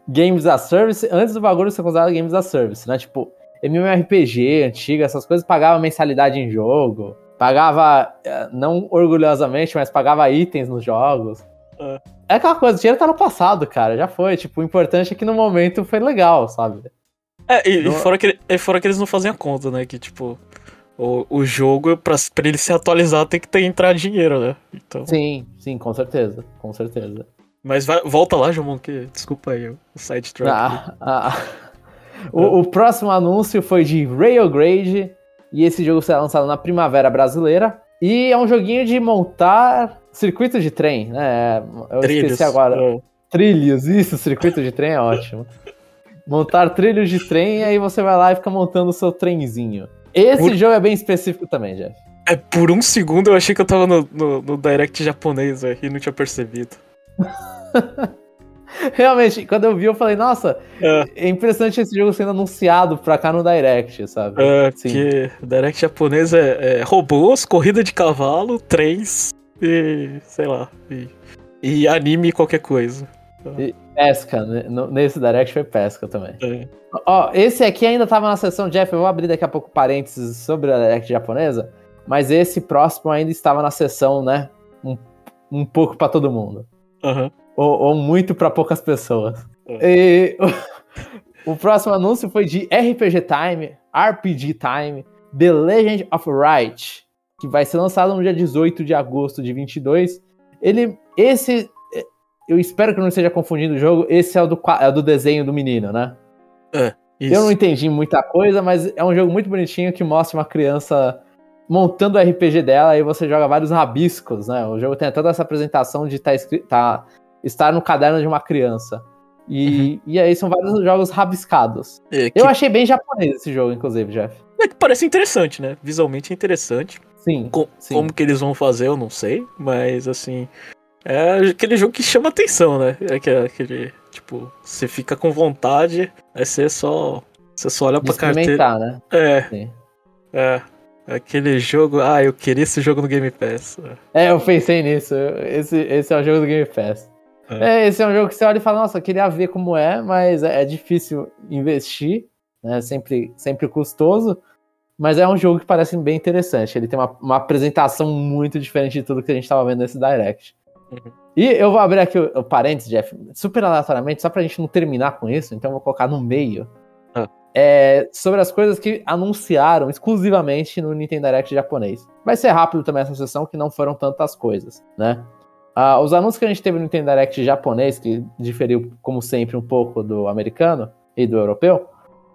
games a service antes do bagulho ser considerado games a service, né? Tipo, MMORPG antigo, essas coisas, pagava mensalidade em jogo. Pagava, eh, não orgulhosamente, mas pagava itens nos jogos. É. é aquela coisa, o dinheiro tá no passado, cara, já foi. Tipo, o importante é que no momento foi legal, sabe? É, e, no... e fora, que, e fora que eles não fazem a conta, né? Que, tipo, o, o jogo, pra, pra ele se atualizar, tem que ter entrar dinheiro, né? Então... Sim, sim, com certeza, com certeza. Mas vai, volta lá, João, que desculpa aí o side track. Ah, ah. O, o, próximo anúncio foi de Railgrade, e esse jogo será lançado na primavera brasileira. E é um joguinho de montar circuito de trem, né? Eu Trilhos. esqueci agora. É. Trilhos, isso, circuito de trem é ótimo. montar trilhos de trem, e aí você vai lá e fica montando o seu trenzinho. Esse por... jogo é bem específico também, Jeff. É, por um segundo eu achei que eu tava no, no, no Direct japonês véio, e não tinha percebido. Realmente, quando eu vi, eu falei, nossa, é, é impressionante esse jogo sendo anunciado pra cá no Direct, sabe? É, Sim. o Direct japonês é, é, robôs, corrida de cavalo, trens e, sei lá, e, e anime qualquer coisa. E pesca, né? nesse Direct foi pesca também. É. Ó, esse aqui ainda tava na sessão, Jeff, eu vou abrir daqui a pouco parênteses sobre a Direct japonesa, mas esse próximo ainda estava na sessão, né? Um, um pouco para todo mundo. Uhum. Ou, ou, muito para poucas pessoas. Uhum. E, o, o próximo anúncio foi de RPG Time, RPG Time, The Legend of Wright, que vai ser lançado no dia 18 de agosto de 22. Ele, esse, eu espero que não esteja confundindo o jogo, esse é o do, é o do desenho do menino, né? É, isso. Eu não entendi muita coisa, mas é um jogo muito bonitinho que mostra uma criança montando o RPG dela e você joga vários rabiscos, né? O jogo tem toda essa apresentação de tá tá, estar no caderno de uma criança. E, uhum. e aí são vários jogos rabiscados. É, que... Eu achei bem japonês esse jogo, inclusive, Jeff. É que parece interessante, né? Visualmente é interessante. Sim, Com, sim. Como que eles vão fazer, eu não sei. Mas, assim, é aquele jogo que chama atenção, né? É aquele, tipo, você fica com vontade, aí você só, você só olha pra carteira. né? É. Sim. É. Aquele jogo, ah, eu queria esse jogo no Game Pass. É, eu pensei nisso. Esse, esse é o jogo do Game Pass. É. é esse é um jogo que você olha e fala, nossa, eu queria ver como é, mas é, é difícil investir, né? Sempre, sempre custoso. Mas é um jogo que parece bem interessante. Ele tem uma, uma apresentação muito diferente de tudo que a gente estava vendo nesse Direct. Uhum. E eu vou abrir aqui o, o parênteses, Jeff, super aleatoriamente, só pra gente não terminar com isso, então eu vou colocar no meio. Ah. É, sobre as coisas que anunciaram exclusivamente no Nintendo Direct japonês. Vai ser rápido também essa sessão, que não foram tantas coisas, né? Ah, os anúncios que a gente teve no Nintendo Direct japonês, que diferiu, como sempre, um pouco do americano e do europeu,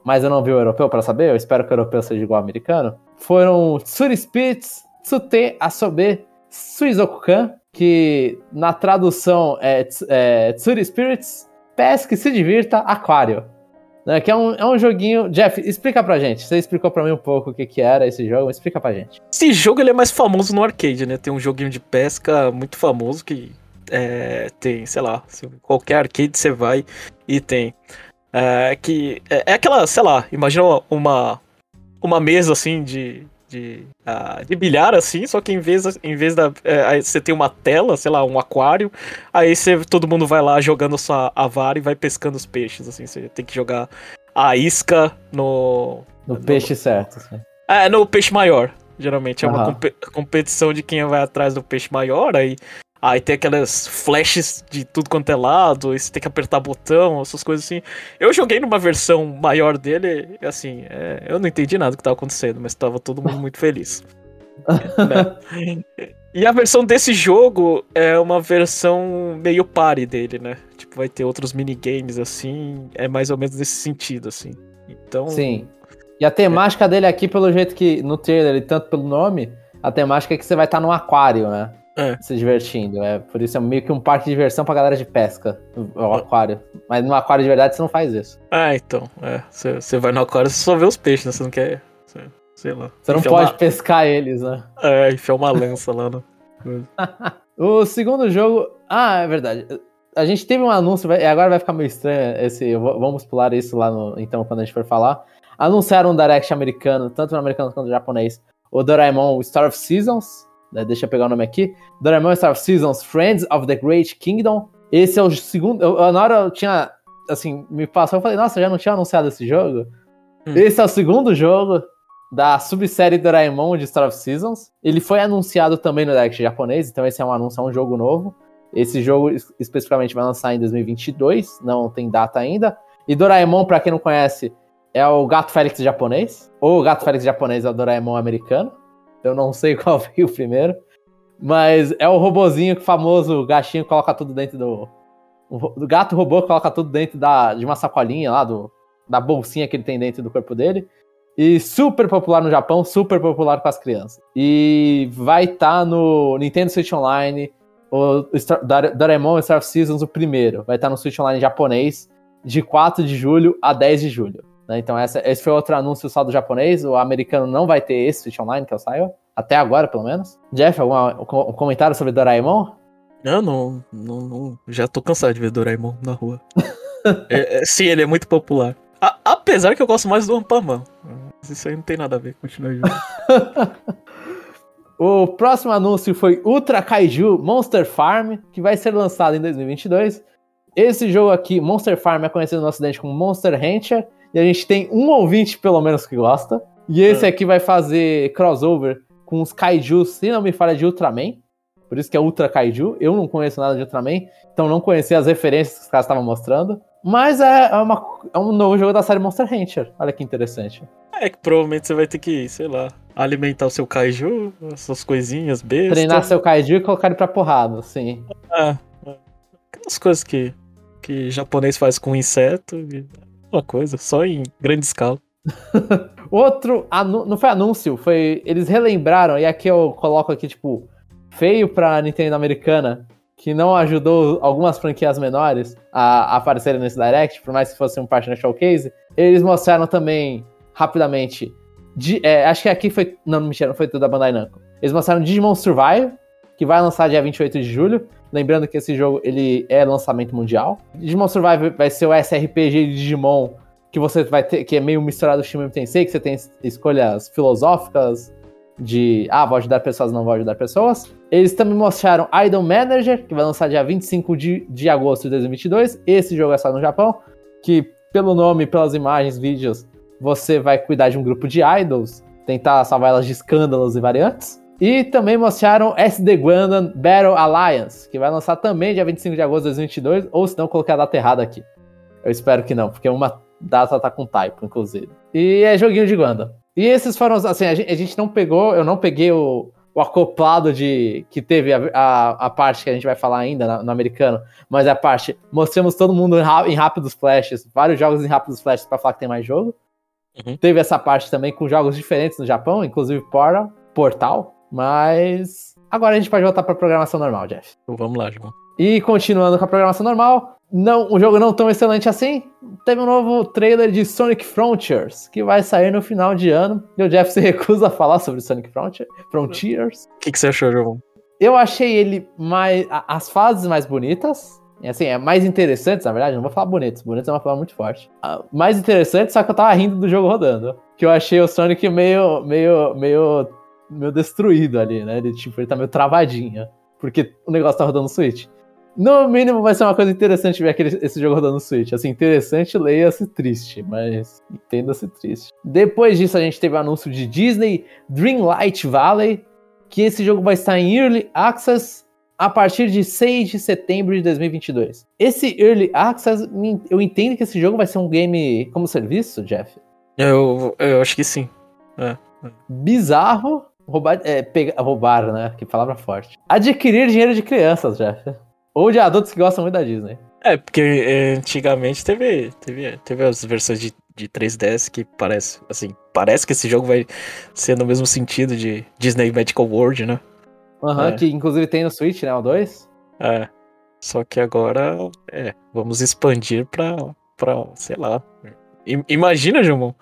mas eu não vi o europeu para saber, eu espero que o europeu seja igual ao americano, foram Tsuri Spirits, Tsute Asobe, Suizoku-kan, que na tradução é, é Tsuri Spirits, pesque, se divirta, aquário. Né, que é um, é um joguinho. Jeff, explica pra gente. Você explicou pra mim um pouco o que, que era esse jogo, explica pra gente. Esse jogo ele é mais famoso no arcade, né? Tem um joguinho de pesca muito famoso que é, tem, sei lá, qualquer arcade você vai e tem. É, que é, é aquela, sei lá, imagina uma, uma mesa assim de, de, uh, de bilhar, assim, só que em vez, em vez da. É, você tem uma tela, sei lá, um aquário, aí você, todo mundo vai lá jogando sua a vara e vai pescando os peixes, assim, você tem que jogar a isca no. No, no peixe certo. Assim. É, no peixe maior. Geralmente é uhum. uma comp competição de quem vai atrás do peixe maior, aí Aí tem aquelas flashes de tudo quanto é lado, e você tem que apertar botão, essas coisas assim. Eu joguei numa versão maior dele, assim, é, eu não entendi nada do que tava acontecendo, mas tava todo mundo muito feliz. né? E a versão desse jogo é uma versão meio party dele, né? Tipo, vai ter outros minigames assim, é mais ou menos nesse sentido, assim. Então. Sim. E a temática é. dele aqui, pelo jeito que no trailer, e tanto pelo nome, a temática é que você vai estar num aquário, né? É. se divertindo. É, por isso é meio que um parque de diversão pra galera de pesca, o aquário. Mas no aquário de verdade você não faz isso. Ah, então. É. Você vai no aquário e só vê os peixes, né? Você não quer. Cê, sei lá. Você não pode uma... pescar eles, né? É, enfiar uma lança lá no. o segundo jogo. Ah, é verdade. A gente teve um anúncio, agora vai ficar meio estranho esse. Vamos pular isso lá no. Então, quando a gente for falar. Anunciaram um Direct americano, tanto no americano quanto no japonês. O Doraemon Star of Seasons, né, deixa eu pegar o nome aqui. Doraemon Star of Seasons, Friends of the Great Kingdom. Esse é o segundo. Eu, na hora eu tinha. Assim, me passou, eu falei, nossa, já não tinha anunciado esse jogo? Hum. Esse é o segundo jogo da subsérie Doraemon de Star of Seasons. Ele foi anunciado também no Direct japonês, então esse é um anúncio, é um jogo novo. Esse jogo especificamente vai lançar em 2022, não tem data ainda. E Doraemon, para quem não conhece, é o Gato Félix japonês. Ou o Gato Félix japonês é o Doraemon americano. Eu não sei qual veio primeiro. Mas é o robozinho que famoso, gatinho coloca tudo dentro do. O gato robô coloca tudo dentro da, de uma sacolinha lá, do, da bolsinha que ele tem dentro do corpo dele. E super popular no Japão, super popular com as crianças. E vai estar tá no Nintendo Switch Online, o Star, Doraemon Star of Seasons, o primeiro. Vai estar tá no Switch Online japonês, de 4 de julho a 10 de julho. Né? Então essa, esse foi outro anúncio só do japonês. O americano não vai ter esse Switch Online, que eu saiba. Até agora, pelo menos. Jeff, algum um comentário sobre Doraemon? Não, não, não, não, Já tô cansado de ver Doraemon na rua. é, é, sim, ele é muito popular. A, apesar que eu gosto mais do Ampaman. Isso aí não tem nada a ver, continua jogando. o próximo anúncio foi Ultra Kaiju Monster Farm, que vai ser lançado em 2022. Esse jogo aqui, Monster Farm, é conhecido no ocidente como Monster Rancher, e a gente tem um ouvinte, pelo menos, que gosta. E esse é. aqui vai fazer crossover com os kaijus, se não me falha, de Ultraman. Por isso que é Ultra Kaiju. Eu não conheço nada de Ultraman, então não conhecia as referências que os caras estavam mostrando. Mas é, é, uma, é um novo jogo da série Monster Hunter. Olha que interessante. É que provavelmente você vai ter que, sei lá, alimentar o seu kaiju, essas coisinhas, bestas. Treinar seu kaiju e colocar ele pra porrada, sim. É, é. Aquelas coisas que, que japonês faz com inseto, uma coisa, só em grande escala. Outro, não foi anúncio, foi. Eles relembraram, e aqui eu coloco aqui, tipo, feio pra Nintendo americana, que não ajudou algumas franquias menores a, a aparecerem nesse Direct, por mais que fosse um partner showcase. Eles mostraram também, rapidamente, de, é, acho que aqui foi. Não, mentira, não foi tudo da Bandai Namco. Eles mostraram Digimon Survive, que vai lançar dia 28 de julho. Lembrando que esse jogo ele é lançamento mundial. Digimon Survive vai ser o SRPG de Digimon que você vai ter, que é meio misturado com Shin Tensei, que você tem escolhas filosóficas de, ah, vou ajudar pessoas, não vou ajudar pessoas. Eles também mostraram Idol Manager, que vai lançar dia 25 de, de agosto de 2022. Esse jogo é só no Japão, que pelo nome, pelas imagens, vídeos, você vai cuidar de um grupo de idols, tentar salvar elas de escândalos e variantes. E também mostraram SD Gundam Battle Alliance, que vai lançar também dia 25 de agosto de 2022, ou se não, coloquei a data errada aqui. Eu espero que não, porque uma data tá com typo, inclusive. E é joguinho de Gundam. E esses foram, assim, a gente, não pegou, eu não peguei o, o acoplado de que teve a, a, a, parte que a gente vai falar ainda no, no americano, mas a parte mostramos todo mundo em, em rápidos flashes, vários jogos em rápidos flashes para falar que tem mais jogo. Uhum. Teve essa parte também com jogos diferentes no Japão, inclusive Portal, Portal, mas agora a gente pode voltar para programação normal, Jeff. Então vamos lá, João. E continuando com a programação normal, não, um jogo não tão excelente assim, teve um novo trailer de Sonic Frontiers, que vai sair no final de ano. E o Jeff se recusa a falar sobre Sonic Frontiers. O que, que, você achou, João? Eu achei ele mais. as fases mais bonitas. Assim, é mais interessantes, na verdade, não vou falar bonitos, bonitos é uma palavra muito forte. Uh, mais interessante, só que eu tava rindo do jogo rodando. Que eu achei o Sonic meio, meio, meio, meio destruído ali, né? Ele, tipo, ele tá meio travadinho. Porque o negócio tá rodando no Switch. No mínimo vai ser uma coisa interessante ver aquele, esse jogo rodando no Switch. Assim, interessante, leia-se triste, mas entenda-se triste. Depois disso, a gente teve o anúncio de Disney Dreamlight Valley, que esse jogo vai estar em Early Access a partir de 6 de setembro de 2022. Esse Early Access, eu entendo que esse jogo vai ser um game como serviço, Jeff? Eu, eu acho que sim. É, é. Bizarro. Roubar, é, pegar, roubar, né? Que palavra forte. Adquirir dinheiro de crianças, Jeff. Ou de adultos que gostam muito da Disney. É, porque é, antigamente teve, teve, teve as versões de, de 3DS que parece, assim, parece que esse jogo vai ser no mesmo sentido de Disney Magical World, né? Aham, uhum, é. que inclusive tem no Switch, né, o 2? É, só que agora, é, vamos expandir pra, pra sei lá. Imagina, Jumon,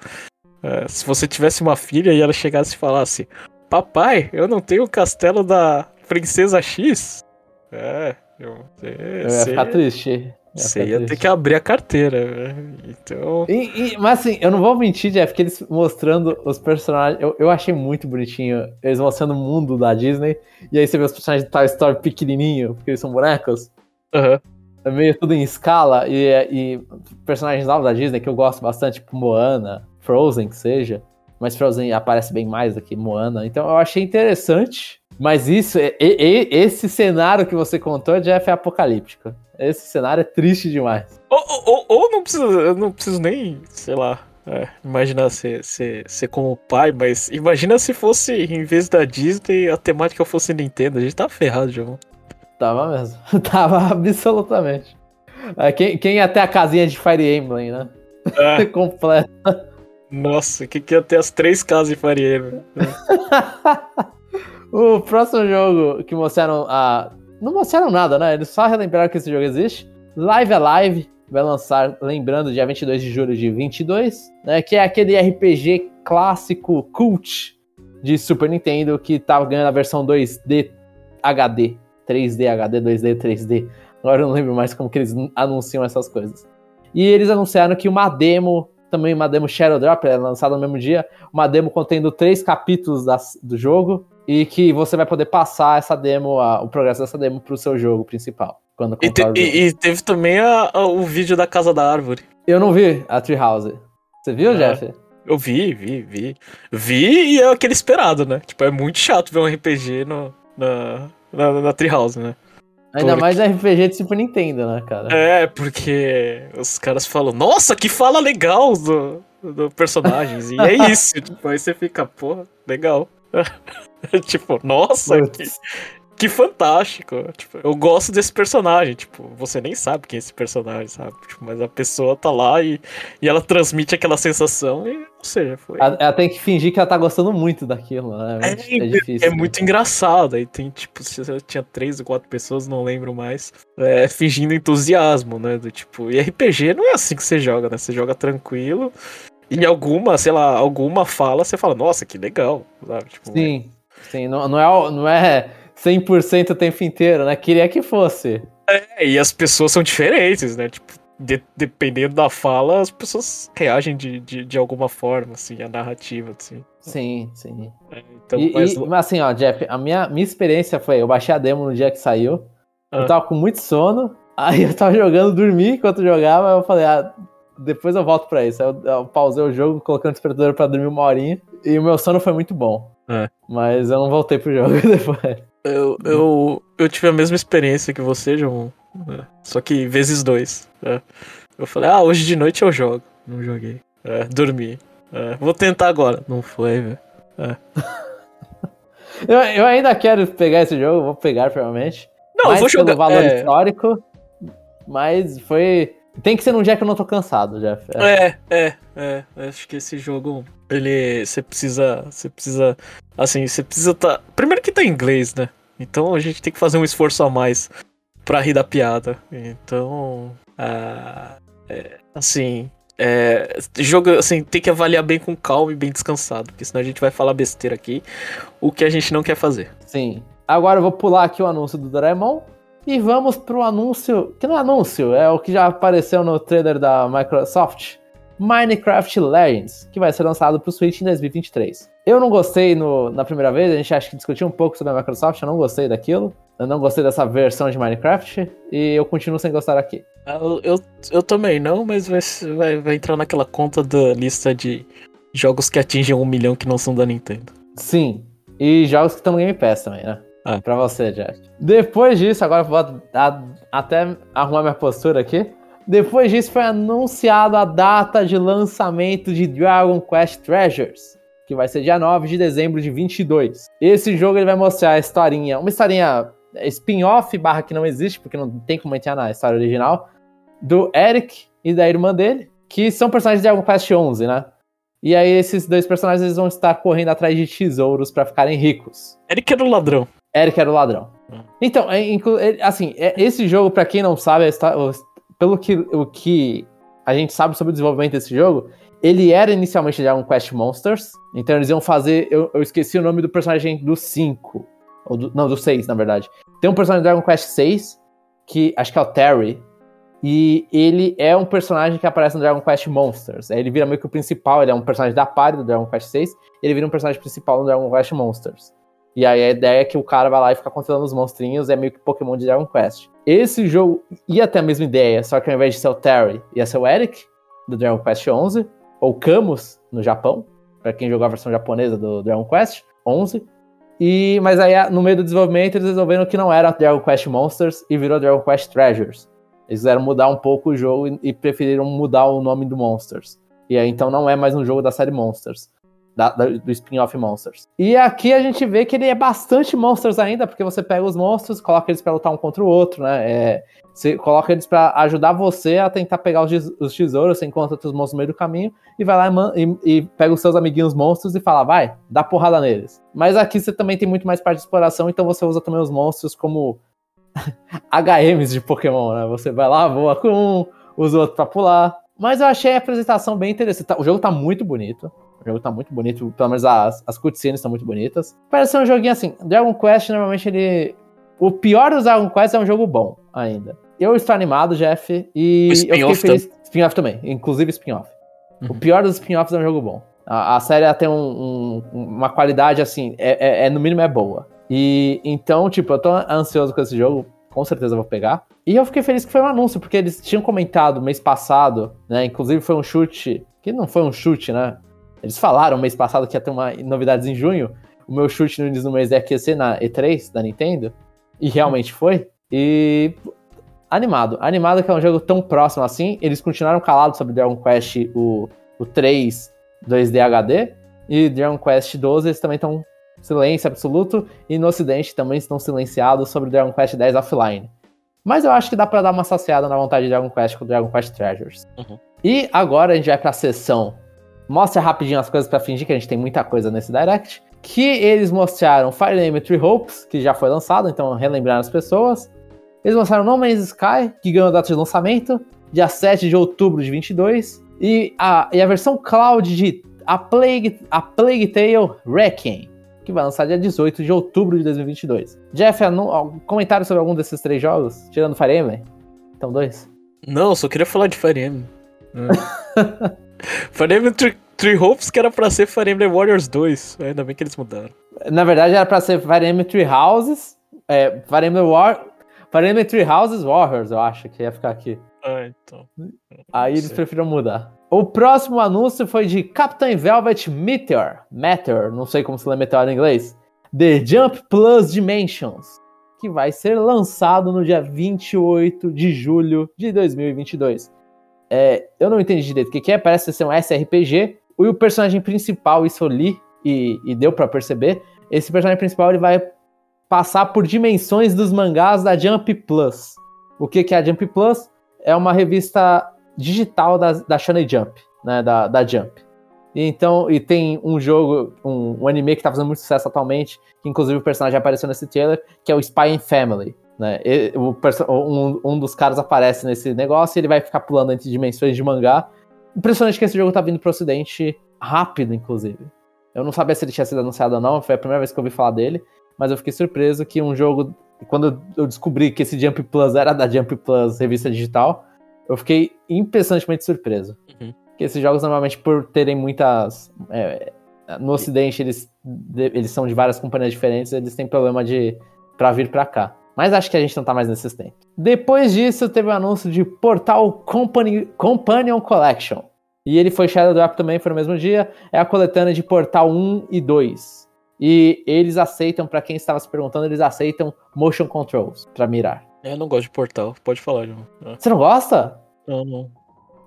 é, se você tivesse uma filha e ela chegasse e falasse, papai, eu não tenho o castelo da Princesa X? É, eu, eu ia ficar triste. Você ia ter que abrir a carteira, né? Então. E, e, mas assim, eu não vou mentir, Jeff, que eles mostrando os personagens. Eu, eu achei muito bonitinho. Eles mostrando o mundo da Disney. E aí você vê os personagens de Toy Story pequenininho, porque eles são bonecos. Aham. Uhum. É meio tudo em escala. E, e personagens novos da Disney que eu gosto bastante, tipo Moana. Frozen que seja, mas Frozen aparece bem mais do que Moana. Então eu achei interessante, mas isso, e, e, esse cenário que você contou, Jeff, é apocalíptico. Esse cenário é triste demais. Ou, ou, ou não preciso, eu não preciso nem, sei lá, é, imagina ser, ser, ser como pai, mas imagina se fosse, em vez da Disney, a temática fosse Nintendo. A gente tava ferrado, João. Tava mesmo. tava absolutamente. É, quem, quem ia ter a casinha de Fire Emblem, né? É. Completa. Nossa, que que ia ter as três casas de Emblem? o próximo jogo que mostraram a. Não mostraram nada, né? Eles só relembraram que esse jogo existe. Live Alive vai lançar, lembrando, dia 22 de julho de 22, né? Que é aquele RPG clássico cult de Super Nintendo que tava ganhando a versão 2D HD. 3D HD, 2D, 3D. Agora eu não lembro mais como que eles anunciam essas coisas. E eles anunciaram que uma demo, também uma demo Shadow Drop, é lançada no mesmo dia, uma demo contendo três capítulos das, do jogo, e que você vai poder passar essa demo, a, o progresso dessa demo pro seu jogo principal. Quando e, te, e, e, teve também a, a, o vídeo da Casa da Árvore. Eu não vi a Treehouse. Você viu, é. Jeff? Eu vi, vi, vi. Vi e é aquele esperado, né? Tipo, é muito chato ver um RPG no, na, na, na Treehouse, né? Ainda porque... mais RPG de Super Nintendo, né, cara? É, porque os caras falam, nossa, que fala legal do, do personagens. e é isso. tipo, aí você fica, porra, legal. tipo, nossa, que, que fantástico. Tipo, eu gosto desse personagem. Tipo, você nem sabe quem é esse personagem, sabe? Tipo, mas a pessoa tá lá e, e ela transmite aquela sensação e, ou seja, foi. Ela, tem que fingir que ela tá gostando muito daquilo, né? É, é, é difícil. É, né? muito engraçado. Aí tem, tipo, tinha três ou quatro pessoas, não lembro mais, é, fingindo entusiasmo, né? Do tipo, e RPG não é assim que você joga, né? Você joga tranquilo. E alguma, sei lá, alguma fala, você fala, nossa, que legal, sabe? Tipo, sim, é... sim, não, não é, não é 100% o tempo inteiro, né? Queria que fosse. É, e as pessoas são diferentes, né? Tipo, de, dependendo da fala, as pessoas reagem de, de, de, alguma forma, assim, a narrativa, assim. Sim, sim. É, então, e, mas... e, assim, ó, Jeff, a minha, minha experiência foi, eu baixei a demo no dia que saiu, ah. eu tava com muito sono, aí eu tava jogando, dormi enquanto jogava, eu falei, ah, depois eu volto pra isso. Aí eu, eu pausei o jogo, colocando o despertador pra dormir uma horinha, e o meu sono foi muito bom. É. Mas eu não voltei pro jogo depois. Eu, eu, eu tive a mesma experiência que você, João. É. Só que vezes dois. É. Eu falei, ah, hoje de noite eu jogo. Não joguei. É, dormi. É, vou tentar agora. Não foi, velho. É. eu, eu ainda quero pegar esse jogo, vou pegar provavelmente. Não, eu vou jogar. valor é. histórico. Mas foi. Tem que ser num dia que eu não tô cansado, Jeff. É, é, é. é. Acho que esse jogo, ele. Você precisa. Você precisa. Assim, você precisa tá. Primeiro que tá em inglês, né? Então a gente tem que fazer um esforço a mais pra rir da piada. Então. Ah, é, assim. É, jogo, assim, tem que avaliar bem com calma e bem descansado, porque senão a gente vai falar besteira aqui, o que a gente não quer fazer. Sim. Agora eu vou pular aqui o anúncio do Doraemon e vamos pro anúncio, que não é anúncio, é o que já apareceu no trailer da Microsoft, Minecraft Legends, que vai ser lançado pro Switch em 2023. Eu não gostei no, na primeira vez, a gente acha que discutiu um pouco sobre a Microsoft, eu não gostei daquilo. Eu não gostei dessa versão de Minecraft e eu continuo sem gostar aqui. Ah, eu, eu, eu também não, mas vai, vai, vai entrar naquela conta da lista de jogos que atingem um milhão que não são da Nintendo. Sim, e jogos que estão no Game Pass também, né? Ah. Pra você, Jack. Depois disso, agora vou a, até arrumar minha postura aqui. Depois disso foi anunciado a data de lançamento de Dragon Quest Treasures, que vai ser dia 9 de dezembro de 22. Esse jogo ele vai mostrar a historinha, uma historinha spin-off barra que não existe, porque não tem como entrar na história original, do Eric e da irmã dele, que são personagens de Dragon Quest 11, né? E aí esses dois personagens eles vão estar correndo atrás de tesouros para ficarem ricos. Eric era o ladrão. Eric era o ladrão. Hum. Então, é, é, assim, é, esse jogo, para quem não sabe, pelo que, o que a gente sabe sobre o desenvolvimento desse jogo, ele era inicialmente Dragon Quest Monsters. Então eles iam fazer. Eu, eu esqueci o nome do personagem do 5. Do, não, do 6, na verdade. Tem um personagem do Dragon Quest 6, que acho que é o Terry. E ele é um personagem que aparece no Dragon Quest Monsters. Ele vira meio que o principal, ele é um personagem da party do Dragon Quest 6. Ele vira um personagem principal no Dragon Quest Monsters. E aí a ideia é que o cara vai lá e fica controlando os monstrinhos, é meio que Pokémon de Dragon Quest. Esse jogo ia ter a mesma ideia, só que ao invés de ser o Terry, ia ser o Eric, do Dragon Quest 11. ou Camus, no Japão, para quem jogou a versão japonesa do Dragon Quest 11. E, mas aí, no meio do desenvolvimento, eles resolveram que não era Dragon Quest Monsters e virou Dragon Quest Treasures. Eles quiseram mudar um pouco o jogo e, e preferiram mudar o nome do Monsters. E aí, então, não é mais um jogo da série Monsters. Da, da, do spin-off Monsters. E aqui a gente vê que ele é bastante Monsters ainda, porque você pega os monstros, coloca eles pra lutar um contra o outro, né? É, você coloca eles para ajudar você a tentar pegar os, os tesouros, você encontra outros monstros no meio do caminho, e vai lá e, e, pega os seus amiguinhos monstros e fala, vai, dá porrada neles. Mas aqui você também tem muito mais parte de exploração, então você usa também os monstros como HMs de Pokémon, né? Você vai lá, voa com um, usa o outro pra pular. Mas eu achei a apresentação bem interessante. O jogo tá muito bonito. O jogo tá muito bonito, pelo menos as, as cutscenes estão muito bonitas. Parece ser um joguinho assim. Dragon Quest, normalmente, ele. O pior dos Dragon Quest é um jogo bom ainda. Eu estou animado, Jeff, e eu fiquei feliz. Spin-off também, inclusive spin-off. Uhum. O pior dos spin-offs é um jogo bom. A, a série tem um, um, uma qualidade assim, é, é, é, no mínimo é boa. E então, tipo, eu tô ansioso com esse jogo, com certeza vou pegar. E eu fiquei feliz que foi um anúncio, porque eles tinham comentado mês passado, né? Inclusive foi um chute, que não foi um chute, né? Eles falaram mês passado que ia ter uma novidades em junho. O meu chute no início do mês é que ia ser na E3 da Nintendo. E realmente foi. E animado. Animado que é um jogo tão próximo assim. Eles continuaram calados sobre Dragon Quest o, o 3 2D HD. E Dragon Quest 12 eles também estão silêncio absoluto. E no ocidente também estão silenciados sobre Dragon Quest 10 offline. Mas eu acho que dá para dar uma saciada na vontade de Dragon Quest com Dragon Quest Treasures. Uhum. E agora a gente vai pra sessão mostra rapidinho as coisas para fingir que a gente tem muita coisa nesse Direct. Que eles mostraram Fire Emblem Three Hopes, que já foi lançado, então relembraram as pessoas. Eles mostraram No Man's Sky, que ganhou data de lançamento, dia 7 de outubro de 22. E a, e a versão cloud de A Plague, a Plague Tale Requiem, que vai lançar dia 18 de outubro de 2022. Jeff, algum comentário sobre algum desses três jogos, tirando Fire Emblem? Então, dois. Não, só queria falar de Fire Emblem. Fire Emblem Three, Three Hopes que era pra ser Fire Emblem Warriors 2. Ainda bem que eles mudaram. Na verdade era pra ser Fire Emblem Three Houses. É, Fire Emblem War... Fire Emblem Three Houses Warriors, eu acho que ia ficar aqui. Ah, então. Aí eles preferiram mudar. O próximo anúncio foi de Captain Velvet Meteor. Meteor, não sei como se lê Meteor em inglês. The Jump Plus Dimensions. Que vai ser lançado no dia 28 de julho de 2022. É, eu não entendi direito o que, é, parece ser um SRPG. E o personagem principal, isso eu li e, e deu para perceber. Esse personagem principal ele vai passar por dimensões dos mangás da Jump Plus. O que, que é a Jump Plus? É uma revista digital da, da Shonen Jump, né, da, da Jump. E então, e tem um jogo, um, um, anime que tá fazendo muito sucesso atualmente, que inclusive o personagem apareceu nesse trailer, que é o Spy and Family. Né? O, um, um, dos caras aparece nesse negócio e ele vai ficar pulando entre dimensões de mangá. Impressionante que esse jogo tá vindo pro ocidente rápido, inclusive. Eu não sabia se ele tinha sido anunciado ou não, foi a primeira vez que eu ouvi falar dele, mas eu fiquei surpreso que um jogo. Quando eu descobri que esse Jump Plus era da Jump Plus revista digital, eu fiquei impressionantemente surpreso. Uhum. Porque esses jogos, normalmente, por terem muitas. É, no ocidente, eles, eles são de várias companhias diferentes, eles têm problema de. pra vir pra cá. Mas acho que a gente não tá mais nesses tempos. Depois disso, teve o um anúncio de Portal Company, Companion Collection. E ele foi Shadow Drop também, foi no mesmo dia. É a coletânea de Portal 1 e 2. E eles aceitam, para quem estava se perguntando, eles aceitam motion controls para mirar. Eu não gosto de Portal, pode falar, João. É. Você não gosta? Não, não.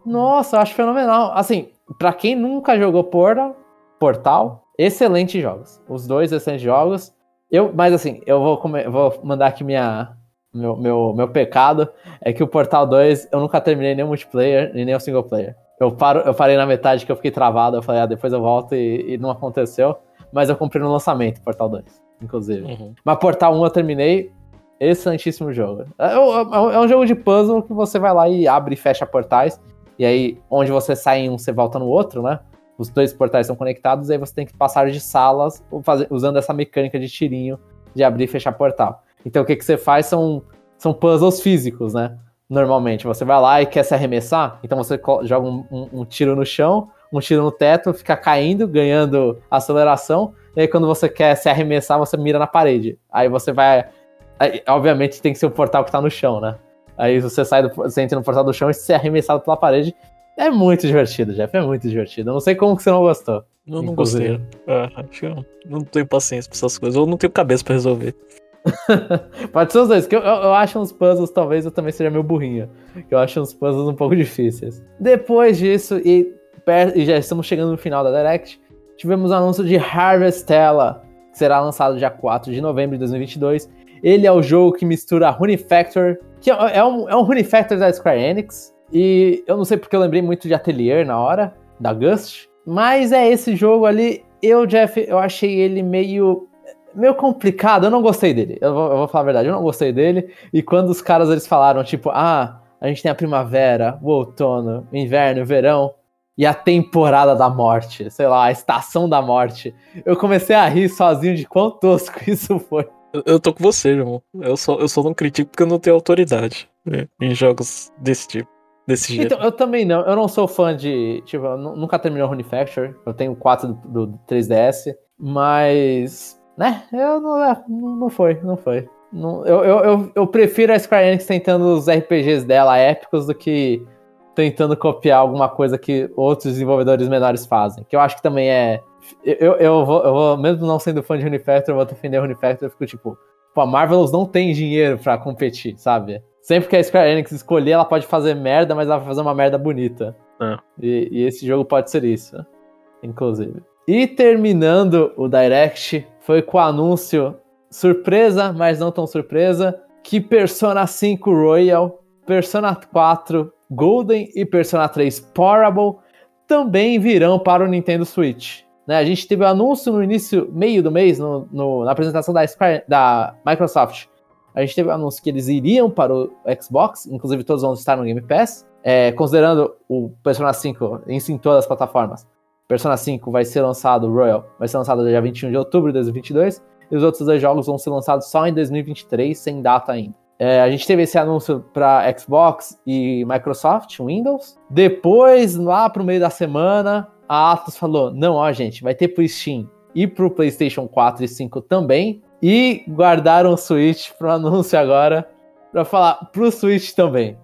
Nossa, eu acho fenomenal. Assim, para quem nunca jogou Portal, Portal, excelentes jogos. Os dois excelentes jogos. Eu, mas assim, eu vou, comer, vou mandar aqui minha, meu, meu, meu pecado. É que o Portal 2 eu nunca terminei nem o multiplayer, nem o single player. Eu, paro, eu parei na metade que eu fiquei travado. Eu falei, ah, depois eu volto e, e não aconteceu. Mas eu comprei no lançamento, Portal 2, inclusive. Uhum. Mas Portal 1 eu terminei. Excelentíssimo jogo. É, é, é, é, um jogo de puzzle que você vai lá e abre e fecha portais. E aí, onde você sai em um, você volta no outro, né? Os dois portais são conectados, aí você tem que passar de salas usando essa mecânica de tirinho de abrir e fechar portal. Então o que, que você faz são, são puzzles físicos, né? Normalmente, você vai lá e quer se arremessar, então você joga um, um, um tiro no chão, um tiro no teto, fica caindo, ganhando aceleração, e aí quando você quer se arremessar, você mira na parede. Aí você vai. Aí, obviamente tem que ser o portal que tá no chão, né? Aí você sai do, você entra no portal do chão e se é arremessado pela parede É muito divertido, Jeff, é muito divertido. Eu não sei como que você não gostou. Eu não gostei. É, acho que eu não tenho paciência pra essas coisas, ou não tenho cabeça pra resolver. Pode ser os dois, que eu, eu, eu, acho uns puzzles, talvez eu também seja meio burrinho. Eu acho uns puzzles um pouco difíceis. Depois disso, e, e já estamos chegando no final da Direct, tivemos o anúncio de Harvestella, que será lançado dia 4 de novembro de 2022. Ele é o jogo que mistura Rune Factor, que é, é um, é um Rune Factor da Square Enix, e eu não sei porque eu lembrei muito de Atelier na hora, da Gust, mas é esse jogo ali. Eu, Jeff, eu achei ele meio meio complicado, eu não gostei dele. Eu vou, eu vou, falar a verdade, eu não gostei dele. E quando os caras eles falaram, tipo, ah, a gente tem a primavera, o outono, o inverno, o verão e a temporada da morte, sei lá, a estação da morte. Eu comecei a rir sozinho de quão tosco isso foi. Eu, eu tô com você, irmão. Eu só, eu só não critico porque eu não tenho autoridade né, em jogos desse tipo. Desse jeito. Então, eu também não. Eu não sou fã de. Tipo, eu nunca terminou Rune Factor. Eu tenho 4 do, do 3DS. Mas. Né? Eu não, é, não foi, não foi. Não, eu, eu, eu, eu, prefiro a Square Enix tentando os RPGs dela épicos do que tentando copiar alguma coisa que outros desenvolvedores menores fazem. Que eu acho que também é. Eu, eu, vou, eu vou, mesmo não sendo fã de Unifactor, eu vou defender Unifactor, eu fico tipo, pô, a Marvelous não tem dinheiro para competir, sabe? Sempre que a Square Enix escolher, ela pode fazer merda, mas ela vai fazer uma merda bonita. É. E, e, esse jogo pode ser isso, inclusive. E terminando o Direct, foi com o anúncio surpresa, mas não tão surpresa, que Persona 5 Royal, Persona 4 Golden e Persona 3 Portable também virão para o Nintendo Switch. Né, a gente teve o um anúncio no início, meio do mês, no, no, na apresentação da, Square, da Microsoft, a gente teve o anúncio que eles iriam para o Xbox, inclusive todos vão estar no Game Pass. É, considerando o Persona 5 em, em todas as plataformas, Persona 5 vai ser lançado, Royal, vai ser lançado dia 21 de outubro de 2022, e os outros dois jogos vão ser lançados só em 2023, sem data ainda. É, a gente teve esse anúncio para Xbox e Microsoft, Windows. Depois, lá pro meio da semana, a Atos falou: não, ó, gente, vai ter pro Steam e pro PlayStation 4 e 5 também. E guardaram o Switch pro anúncio agora para falar pro Switch também.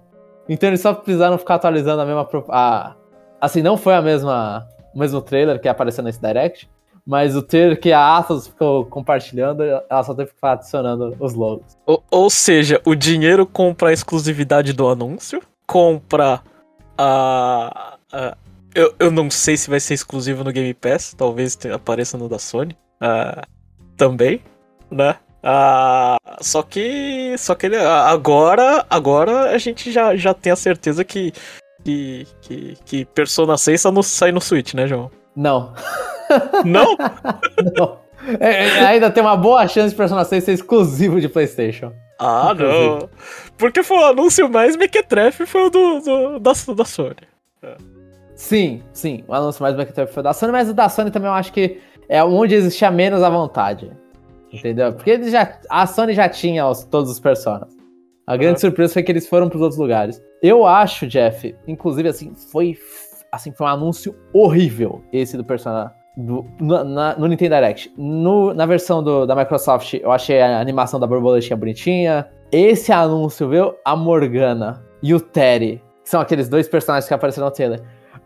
Então eles só precisaram ficar atualizando a mesma. A, assim, não foi a mesma o mesmo trailer que apareceu nesse Direct, mas o trailer que a Atos ficou compartilhando, ela só teve que ficar adicionando os logos. Ou, ou seja, o dinheiro compra a exclusividade do anúncio, compra a. a eu, eu não sei se vai ser exclusivo no Game Pass, talvez apareça no da Sony. Uh, também né? Ah, só que só que ele, agora agora a gente já, já tem a certeza que que, que, que Persona 6 não sai no Switch, né, João? Não. Não? não. É, é, ainda tem uma boa chance de Persona 6 ser exclusivo de PlayStation. Ah, inclusive. não. Porque foi o anúncio mais mequetrefe foi o do, do, da, da Sony. É. Sim, sim. O anúncio mais mequetrefe foi o da Sony, mas o da Sony também eu acho que é onde existia menos a vontade. Entendeu? Porque eles já, a Sony já tinha os, todos os personagens. A grande uhum. surpresa foi que eles foram para os outros lugares. Eu acho, Jeff, inclusive assim, foi assim, foi um anúncio horrível esse do Persona do, no, na, no Nintendo Direct. No, na versão do, da Microsoft, eu achei a animação da borboletinha bonitinha. Esse anúncio, viu? A Morgana e o Terry, que são aqueles dois personagens que apareceram no trailer,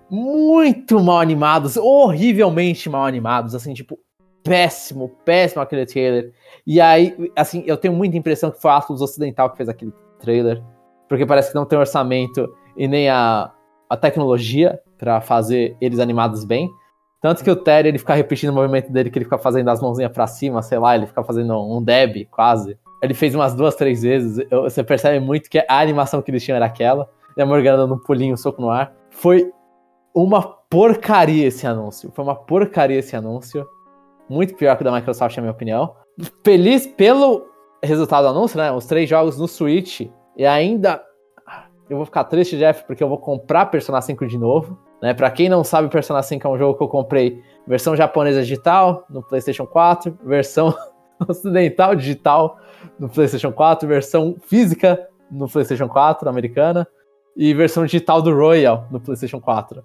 muito mal animados, horrivelmente mal animados, assim, tipo, péssimo, péssimo aquele trailer. E aí, assim, eu tenho muita impressão que foi a Atlas Ocidental que fez aquele trailer, porque parece que não tem orçamento e nem a, a tecnologia para fazer eles animados bem. Tanto que o Terry, ele fica repetindo o movimento dele, que ele fica fazendo as mãozinhas para cima, sei lá, ele fica fazendo um deb, quase. Ele fez umas duas, três vezes, eu, você percebe muito que a animação que eles tinham era aquela, e a Morgana dando um pulinho, um soco no ar. Foi uma porcaria esse anúncio, foi uma porcaria esse anúncio muito pior que o da Microsoft, na minha opinião. Feliz pelo resultado do anúncio, né? Os três jogos no Switch. E ainda. Eu vou ficar triste, Jeff, porque eu vou comprar Persona 5 de novo. Né? Pra quem não sabe, Persona 5 é um jogo que eu comprei versão japonesa digital no PlayStation 4, versão ocidental digital no PlayStation 4, versão física no PlayStation 4 americana e versão digital do Royal no PlayStation 4.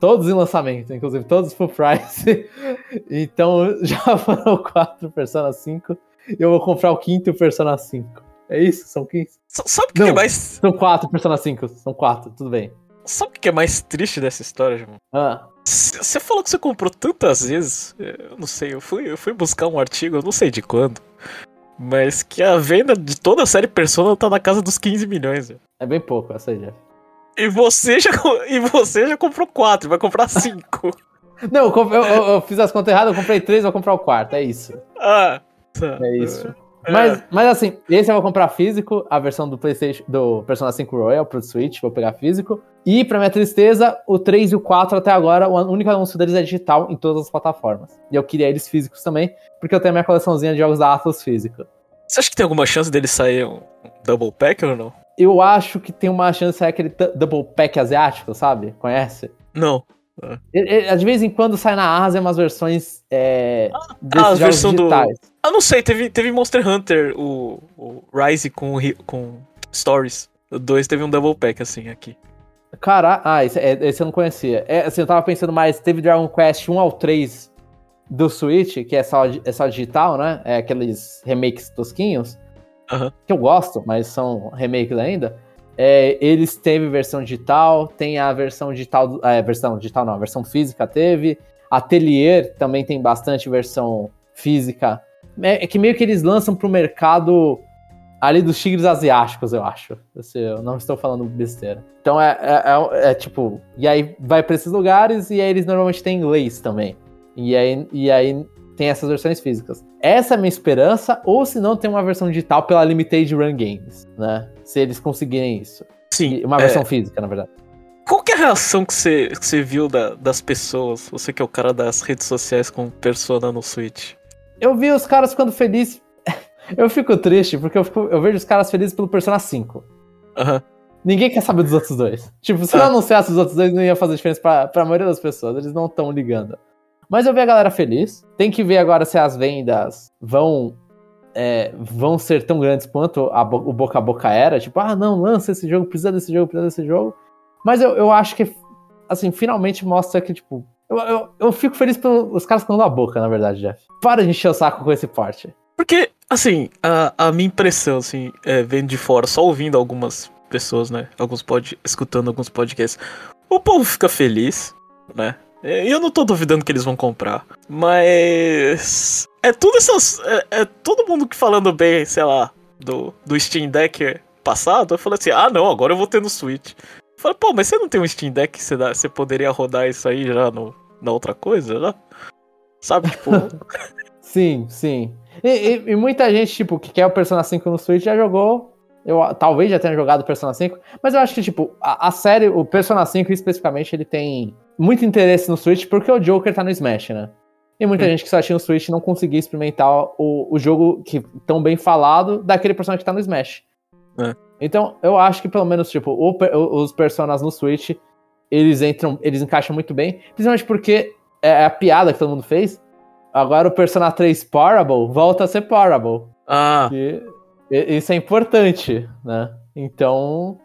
Todos em lançamento, inclusive todos full price. então já foram quatro Persona 5. E eu vou comprar o quinto Persona 5. É isso? São 15? Sabe o que, é mais. São quatro Persona 5. São quatro, tudo bem. Sabe o que é mais triste dessa história, João? Ah. Você falou que você comprou tantas vezes. Eu não sei, eu fui, eu fui buscar um artigo, eu não sei de quando. Mas que a venda de toda a série Persona tá na casa dos 15 milhões. É bem pouco essa aí, Jeff. E você já, e você já comprou 4, vai comprar 5. não, eu, eu, eu, fiz as contas erradas, eu comprei 3, vou comprar o quarto, é isso. Ah, tá. É isso. É. Mas, mas assim, esse eu vou comprar físico, a versão do PlayStation do Persona 5 Royal pro Switch, vou pegar físico. E, pra minha tristeza, o 3 e o 4 até agora, o único anúncio deles é digital em todas as plataformas. E eu queria eles físicos também, porque eu tenho a minha coleçãozinha de jogos da Atlas físico. Você acha que tem alguma chance dele sair um Double Pack ou não? Eu acho que tem uma chance de sair aquele Double Pack asiático, sabe? Conhece? Não. É. De vez em quando sai na Ásia umas versões é, ah, desses ah, versão digitais. Do... Ah, não sei, teve, teve Monster Hunter, o, o Rise com, com Stories. O 2 teve um double pack assim aqui. Cara, ah, esse, é, esse eu não conhecia. É, assim, eu tava pensando mais, teve Dragon Quest 1 ao 3 do Switch, que é só, é só digital, né? É aqueles remakes tosquinhos. Uhum. Que eu gosto, mas são remakes ainda. É, eles teve versão digital, tem a versão digital, é, versão digital não, a versão física teve. Atelier também tem bastante versão física. É, é que meio que eles lançam pro mercado ali dos tigres asiáticos, eu acho. Eu não estou falando besteira. Então é, é, é, é, tipo. E aí vai pra esses lugares e aí eles normalmente têm inglês também. E aí, e aí tem essas versões físicas. Essa é a minha esperança, ou se não, tem uma versão digital pela Limited Run Games, né? Se eles conseguirem isso. Sim. Uma versão é... física, na verdade. Qual que é a reação que você, que você viu da, das pessoas? Você que é o cara das redes sociais com Persona no Switch. Eu vi os caras ficando felizes. eu fico triste, porque eu, fico, eu vejo os caras felizes pelo Persona 5. Aham. Uhum. Ninguém quer saber dos outros dois. Tipo, se ah. eu anunciasse os outros dois, não ia fazer diferença pra, pra maioria das pessoas. Eles não estão ligando. Mas eu vi a galera feliz. Tem que ver agora se as vendas vão é, vão ser tão grandes quanto a, o boca a boca era. Tipo, ah, não, lança esse jogo, precisa desse jogo, precisa desse jogo. Mas eu, eu acho que, assim, finalmente mostra que, tipo, eu, eu, eu fico feliz pelos caras falando a boca, na verdade, Jeff. Para de encher o saco com esse porte. Porque, assim, a, a minha impressão, assim, é, vendo de fora, só ouvindo algumas pessoas, né? Alguns pod, escutando alguns podcasts, o povo fica feliz, né? É, eu não tô duvidando que eles vão comprar. Mas. É tudo essas. É, é, todo mundo que falando bem, sei lá, do, do Steam Deck passado. Eu falei assim: ah, não, agora eu vou ter no Switch. Eu falei, pô, mas você não tem um Steam Deck que você, dá, você poderia rodar isso aí já no, na outra coisa, já? Sabe, tipo. sim, sim. E, e, e, muita gente, tipo, que quer o Persona 5 no Switch já jogou. Eu talvez já tenha jogado Persona 5, mas eu acho que, tipo, a, a série, o Persona 5 especificamente, ele tem muito interesse no Switch porque o Joker tá no Smash, né? E muita Sim. gente que só tinha o Switch não conseguia experimentar o, o jogo que tão bem falado daquele personagem que tá no Smash. É. Então, eu acho que pelo menos, tipo, o, os personagens no Switch, eles entram, eles encaixam muito bem, principalmente porque é a piada que todo mundo fez. Agora o Persona 3 Parable volta a ser Parable. Ah. E, isso é importante, né? Então,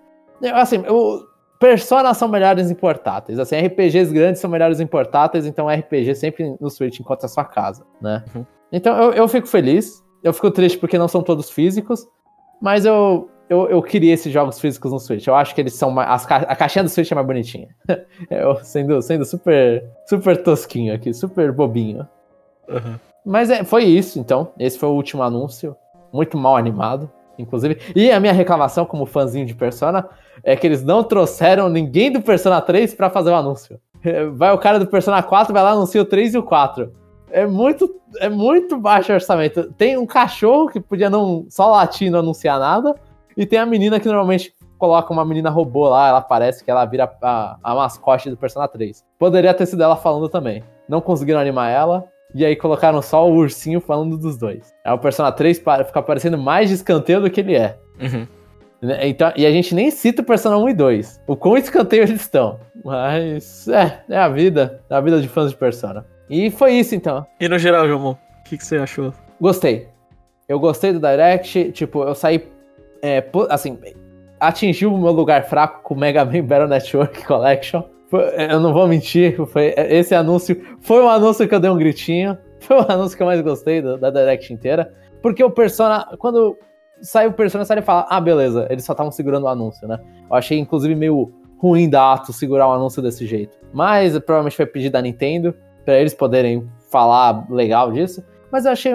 assim, eu, Personas são melhores em portáteis. Assim, RPGs grandes são melhores em portáteis, então RPG sempre no Switch encontra a sua casa, né? Uhum. Então eu, eu fico feliz. Eu fico triste porque não são todos físicos, mas eu, eu, eu queria esses jogos físicos no Switch. Eu acho que eles são mais. Ca... A caixinha do Switch é mais bonitinha. eu sendo, sendo super, super tosquinho aqui, super bobinho. Uhum. Mas é, foi isso, então. Esse foi o último anúncio. Muito mal animado inclusive. E a minha reclamação como fãzinho de Persona é que eles não trouxeram ninguém do Persona 3 para fazer o anúncio. Vai o cara do Persona 4, vai lá, anuncia o 3 e o 4. É muito, é muito baixo o orçamento. Tem um cachorro que podia não só latir e não anunciar nada. E tem a menina que normalmente coloca uma menina robô lá, ela parece que ela vira a, a mascote do Persona 3. Poderia ter sido ela falando também. Não conseguiram animar ela. E aí colocaram só o ursinho falando dos dois. É o Persona 3 fica parecendo mais de escanteio do que ele é. Uhum. Né, então, e a gente nem cita o Persona 1 e 2. O quão escanteio eles estão. Mas é, é a vida. É a vida de fãs de Persona. E foi isso então. E no geral, João, o que, que você achou? Gostei. Eu gostei do Direct. Tipo, eu saí. É, assim, atingiu o meu lugar fraco com o Mega Man Battle Network Collection. Eu não vou mentir, foi, esse anúncio foi um anúncio que eu dei um gritinho. Foi o anúncio que eu mais gostei do, da Direct inteira. Porque o Persona, quando sai o Persona, sai e fala: Ah, beleza, eles só estavam segurando o anúncio, né? Eu achei, inclusive, meio ruim da Atos segurar um anúncio desse jeito. Mas provavelmente foi pedido da Nintendo para eles poderem falar legal disso. Mas eu achei,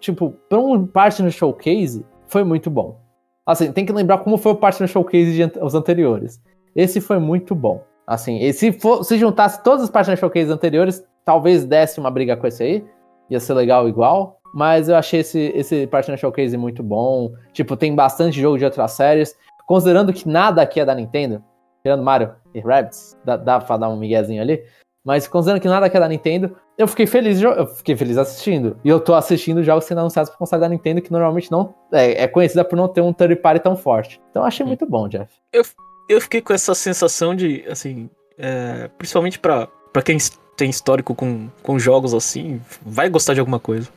tipo, pra um Partner Showcase, foi muito bom. Assim, tem que lembrar como foi o Partner Showcase de os anteriores. Esse foi muito bom. Assim, e se, for, se juntasse todos os Partner Showcase anteriores, talvez desse uma briga com esse aí. Ia ser legal igual. Mas eu achei esse, esse Partner Showcase muito bom. Tipo, tem bastante jogo de outras séries. Considerando que nada aqui é da Nintendo, tirando Mario e Rabbids, dá, dá pra dar um miguezinho ali. Mas considerando que nada aqui é da Nintendo, eu fiquei feliz, eu fiquei feliz assistindo. E eu tô assistindo jogos sendo anunciados por console da Nintendo que normalmente não é, é conhecida por não ter um third party tão forte. Então eu achei hum. muito bom, Jeff. Eu, eu fiquei com essa sensação de, assim, é, principalmente para quem tem histórico com, com jogos assim, vai gostar de alguma coisa.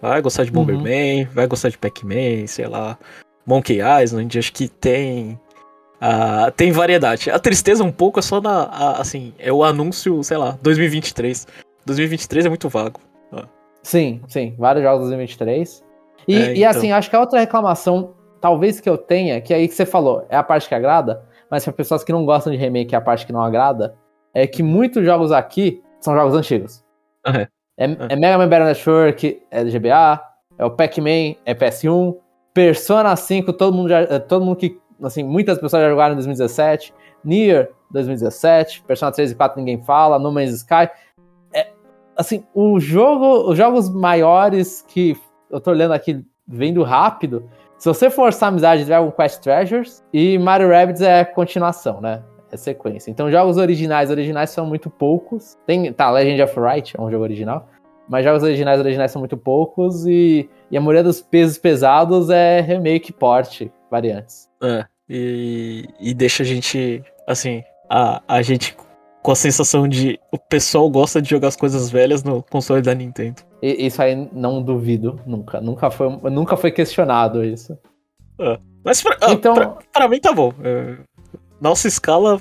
Vai gostar de Bomberman, uhum. vai gostar de Pac-Man, sei lá. Monkey Island, acho que tem. Uh, tem variedade. A tristeza um pouco é só na. A, assim, é o anúncio, sei lá, 2023. 2023 é muito vago. Uh. Sim, sim. Vários jogos 2023. E, é, e assim, então... acho que a outra reclamação, talvez que eu tenha, que é aí que você falou, é a parte que agrada, mas para pessoas que não gostam de remake, é a parte que não agrada, é que muitos jogos aqui são jogos antigos. Uhum. É, é Mega Man Battle Network, é GBA, é o Pac-Man, é PS1, Persona 5, todo mundo já, todo mundo que, assim, muitas pessoas já jogaram em 2017, Nier 2017, Persona 3 e 4 ninguém fala, No Man's Sky. É, assim, o jogo, os jogos maiores que eu tô olhando aqui, vendo rápido, se você forçar a amizade, Dragon Quest Treasures e Mario Rabbids é continuação, né? É sequência. Então, jogos originais, originais são muito poucos. Tem, tá, Legend of Right é um jogo original. Mas jogos originais, originais são muito poucos. E, e a maioria dos pesos pesados é remake, port, variantes. É, e, e deixa a gente, assim, a, a gente com a sensação de o pessoal gosta de jogar as coisas velhas no console da Nintendo. Isso aí não duvido, nunca. Nunca foi, nunca foi questionado isso. É. Mas pra, ah, então, pra, pra, mim tá bom. É, nossa escala,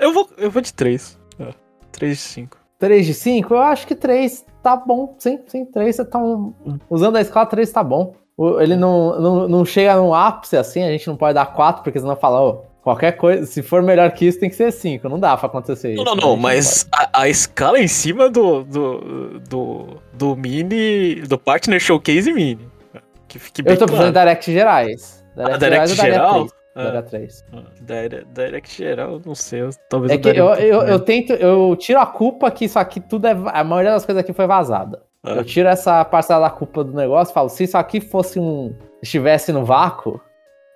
eu vou, eu vou de 3. É, 3 de 5. 3 de 5? Eu acho que 3 tá bom. Sim, sim, 3 tá um... Usando a escala, 3 tá bom. Ele não, não, não chega no ápice assim, a gente não pode dar 4, porque senão fala, oh, qualquer coisa, se for melhor que isso, tem que ser 5. Não dá pra acontecer isso. Não, não, não, mas a, a, escala em cima do, do, do, do Mini, do Partner Showcase Mini. Que fique bem Eu tô claro. falando Direct gerais. Direct, ah, Direct geral? 3. Era 3. Ah, Direct geral, não sei. Talvez é que eu, eu, eu, tento, eu tiro a culpa que isso aqui tudo é. A maioria das coisas aqui foi vazada. Ah. Eu tiro essa parcela da culpa do negócio e falo: se isso aqui fosse um. estivesse no vácuo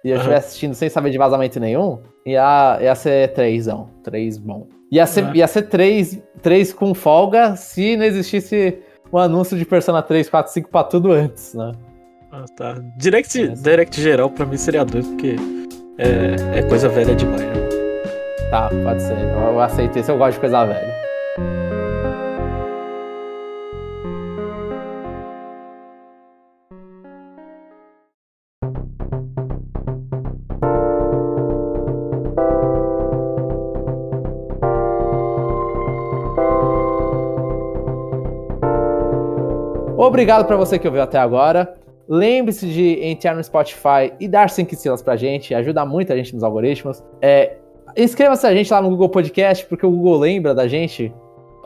e eu estivesse assistindo sem saber de vazamento nenhum, ia, ia ser 3, 3 bom. Ia ser, ia ser 3, 3 com folga se não existisse um anúncio de Persona 3, 4, 5 pra tudo antes, né? Ah, tá. Direct, direct geral pra mim seria 2, porque é, é coisa velha demais. Né? Tá, pode ser. Eu, eu aceito isso, eu gosto de coisa velha. Obrigado para você que ouviu até agora. Lembre-se de entrar no Spotify e dar 5 estrelas pra gente, ajuda muito a gente nos algoritmos. É, Inscreva-se a gente lá no Google Podcast, porque o Google lembra da gente,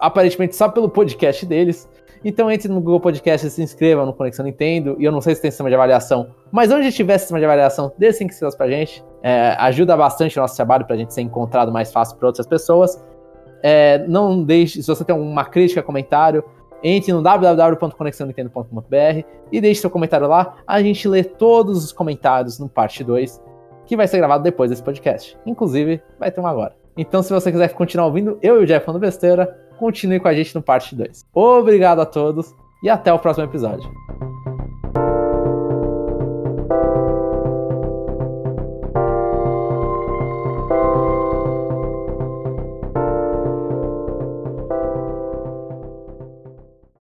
aparentemente só pelo podcast deles. Então entre no Google Podcast e se inscreva no Conexão Nintendo. E eu não sei se tem sistema de avaliação, mas onde tiver sistema de avaliação, dê 5 estrelas pra gente. É, ajuda bastante o nosso trabalho pra gente ser encontrado mais fácil por outras pessoas. É, não deixe, se você tem uma crítica, comentário, entre no www.conexãonintendo.com.br e deixe seu comentário lá. A gente lê todos os comentários no parte 2, que vai ser gravado depois desse podcast. Inclusive, vai ter um agora. Então, se você quiser continuar ouvindo eu e o Jeff falando besteira, continue com a gente no parte 2. Obrigado a todos e até o próximo episódio.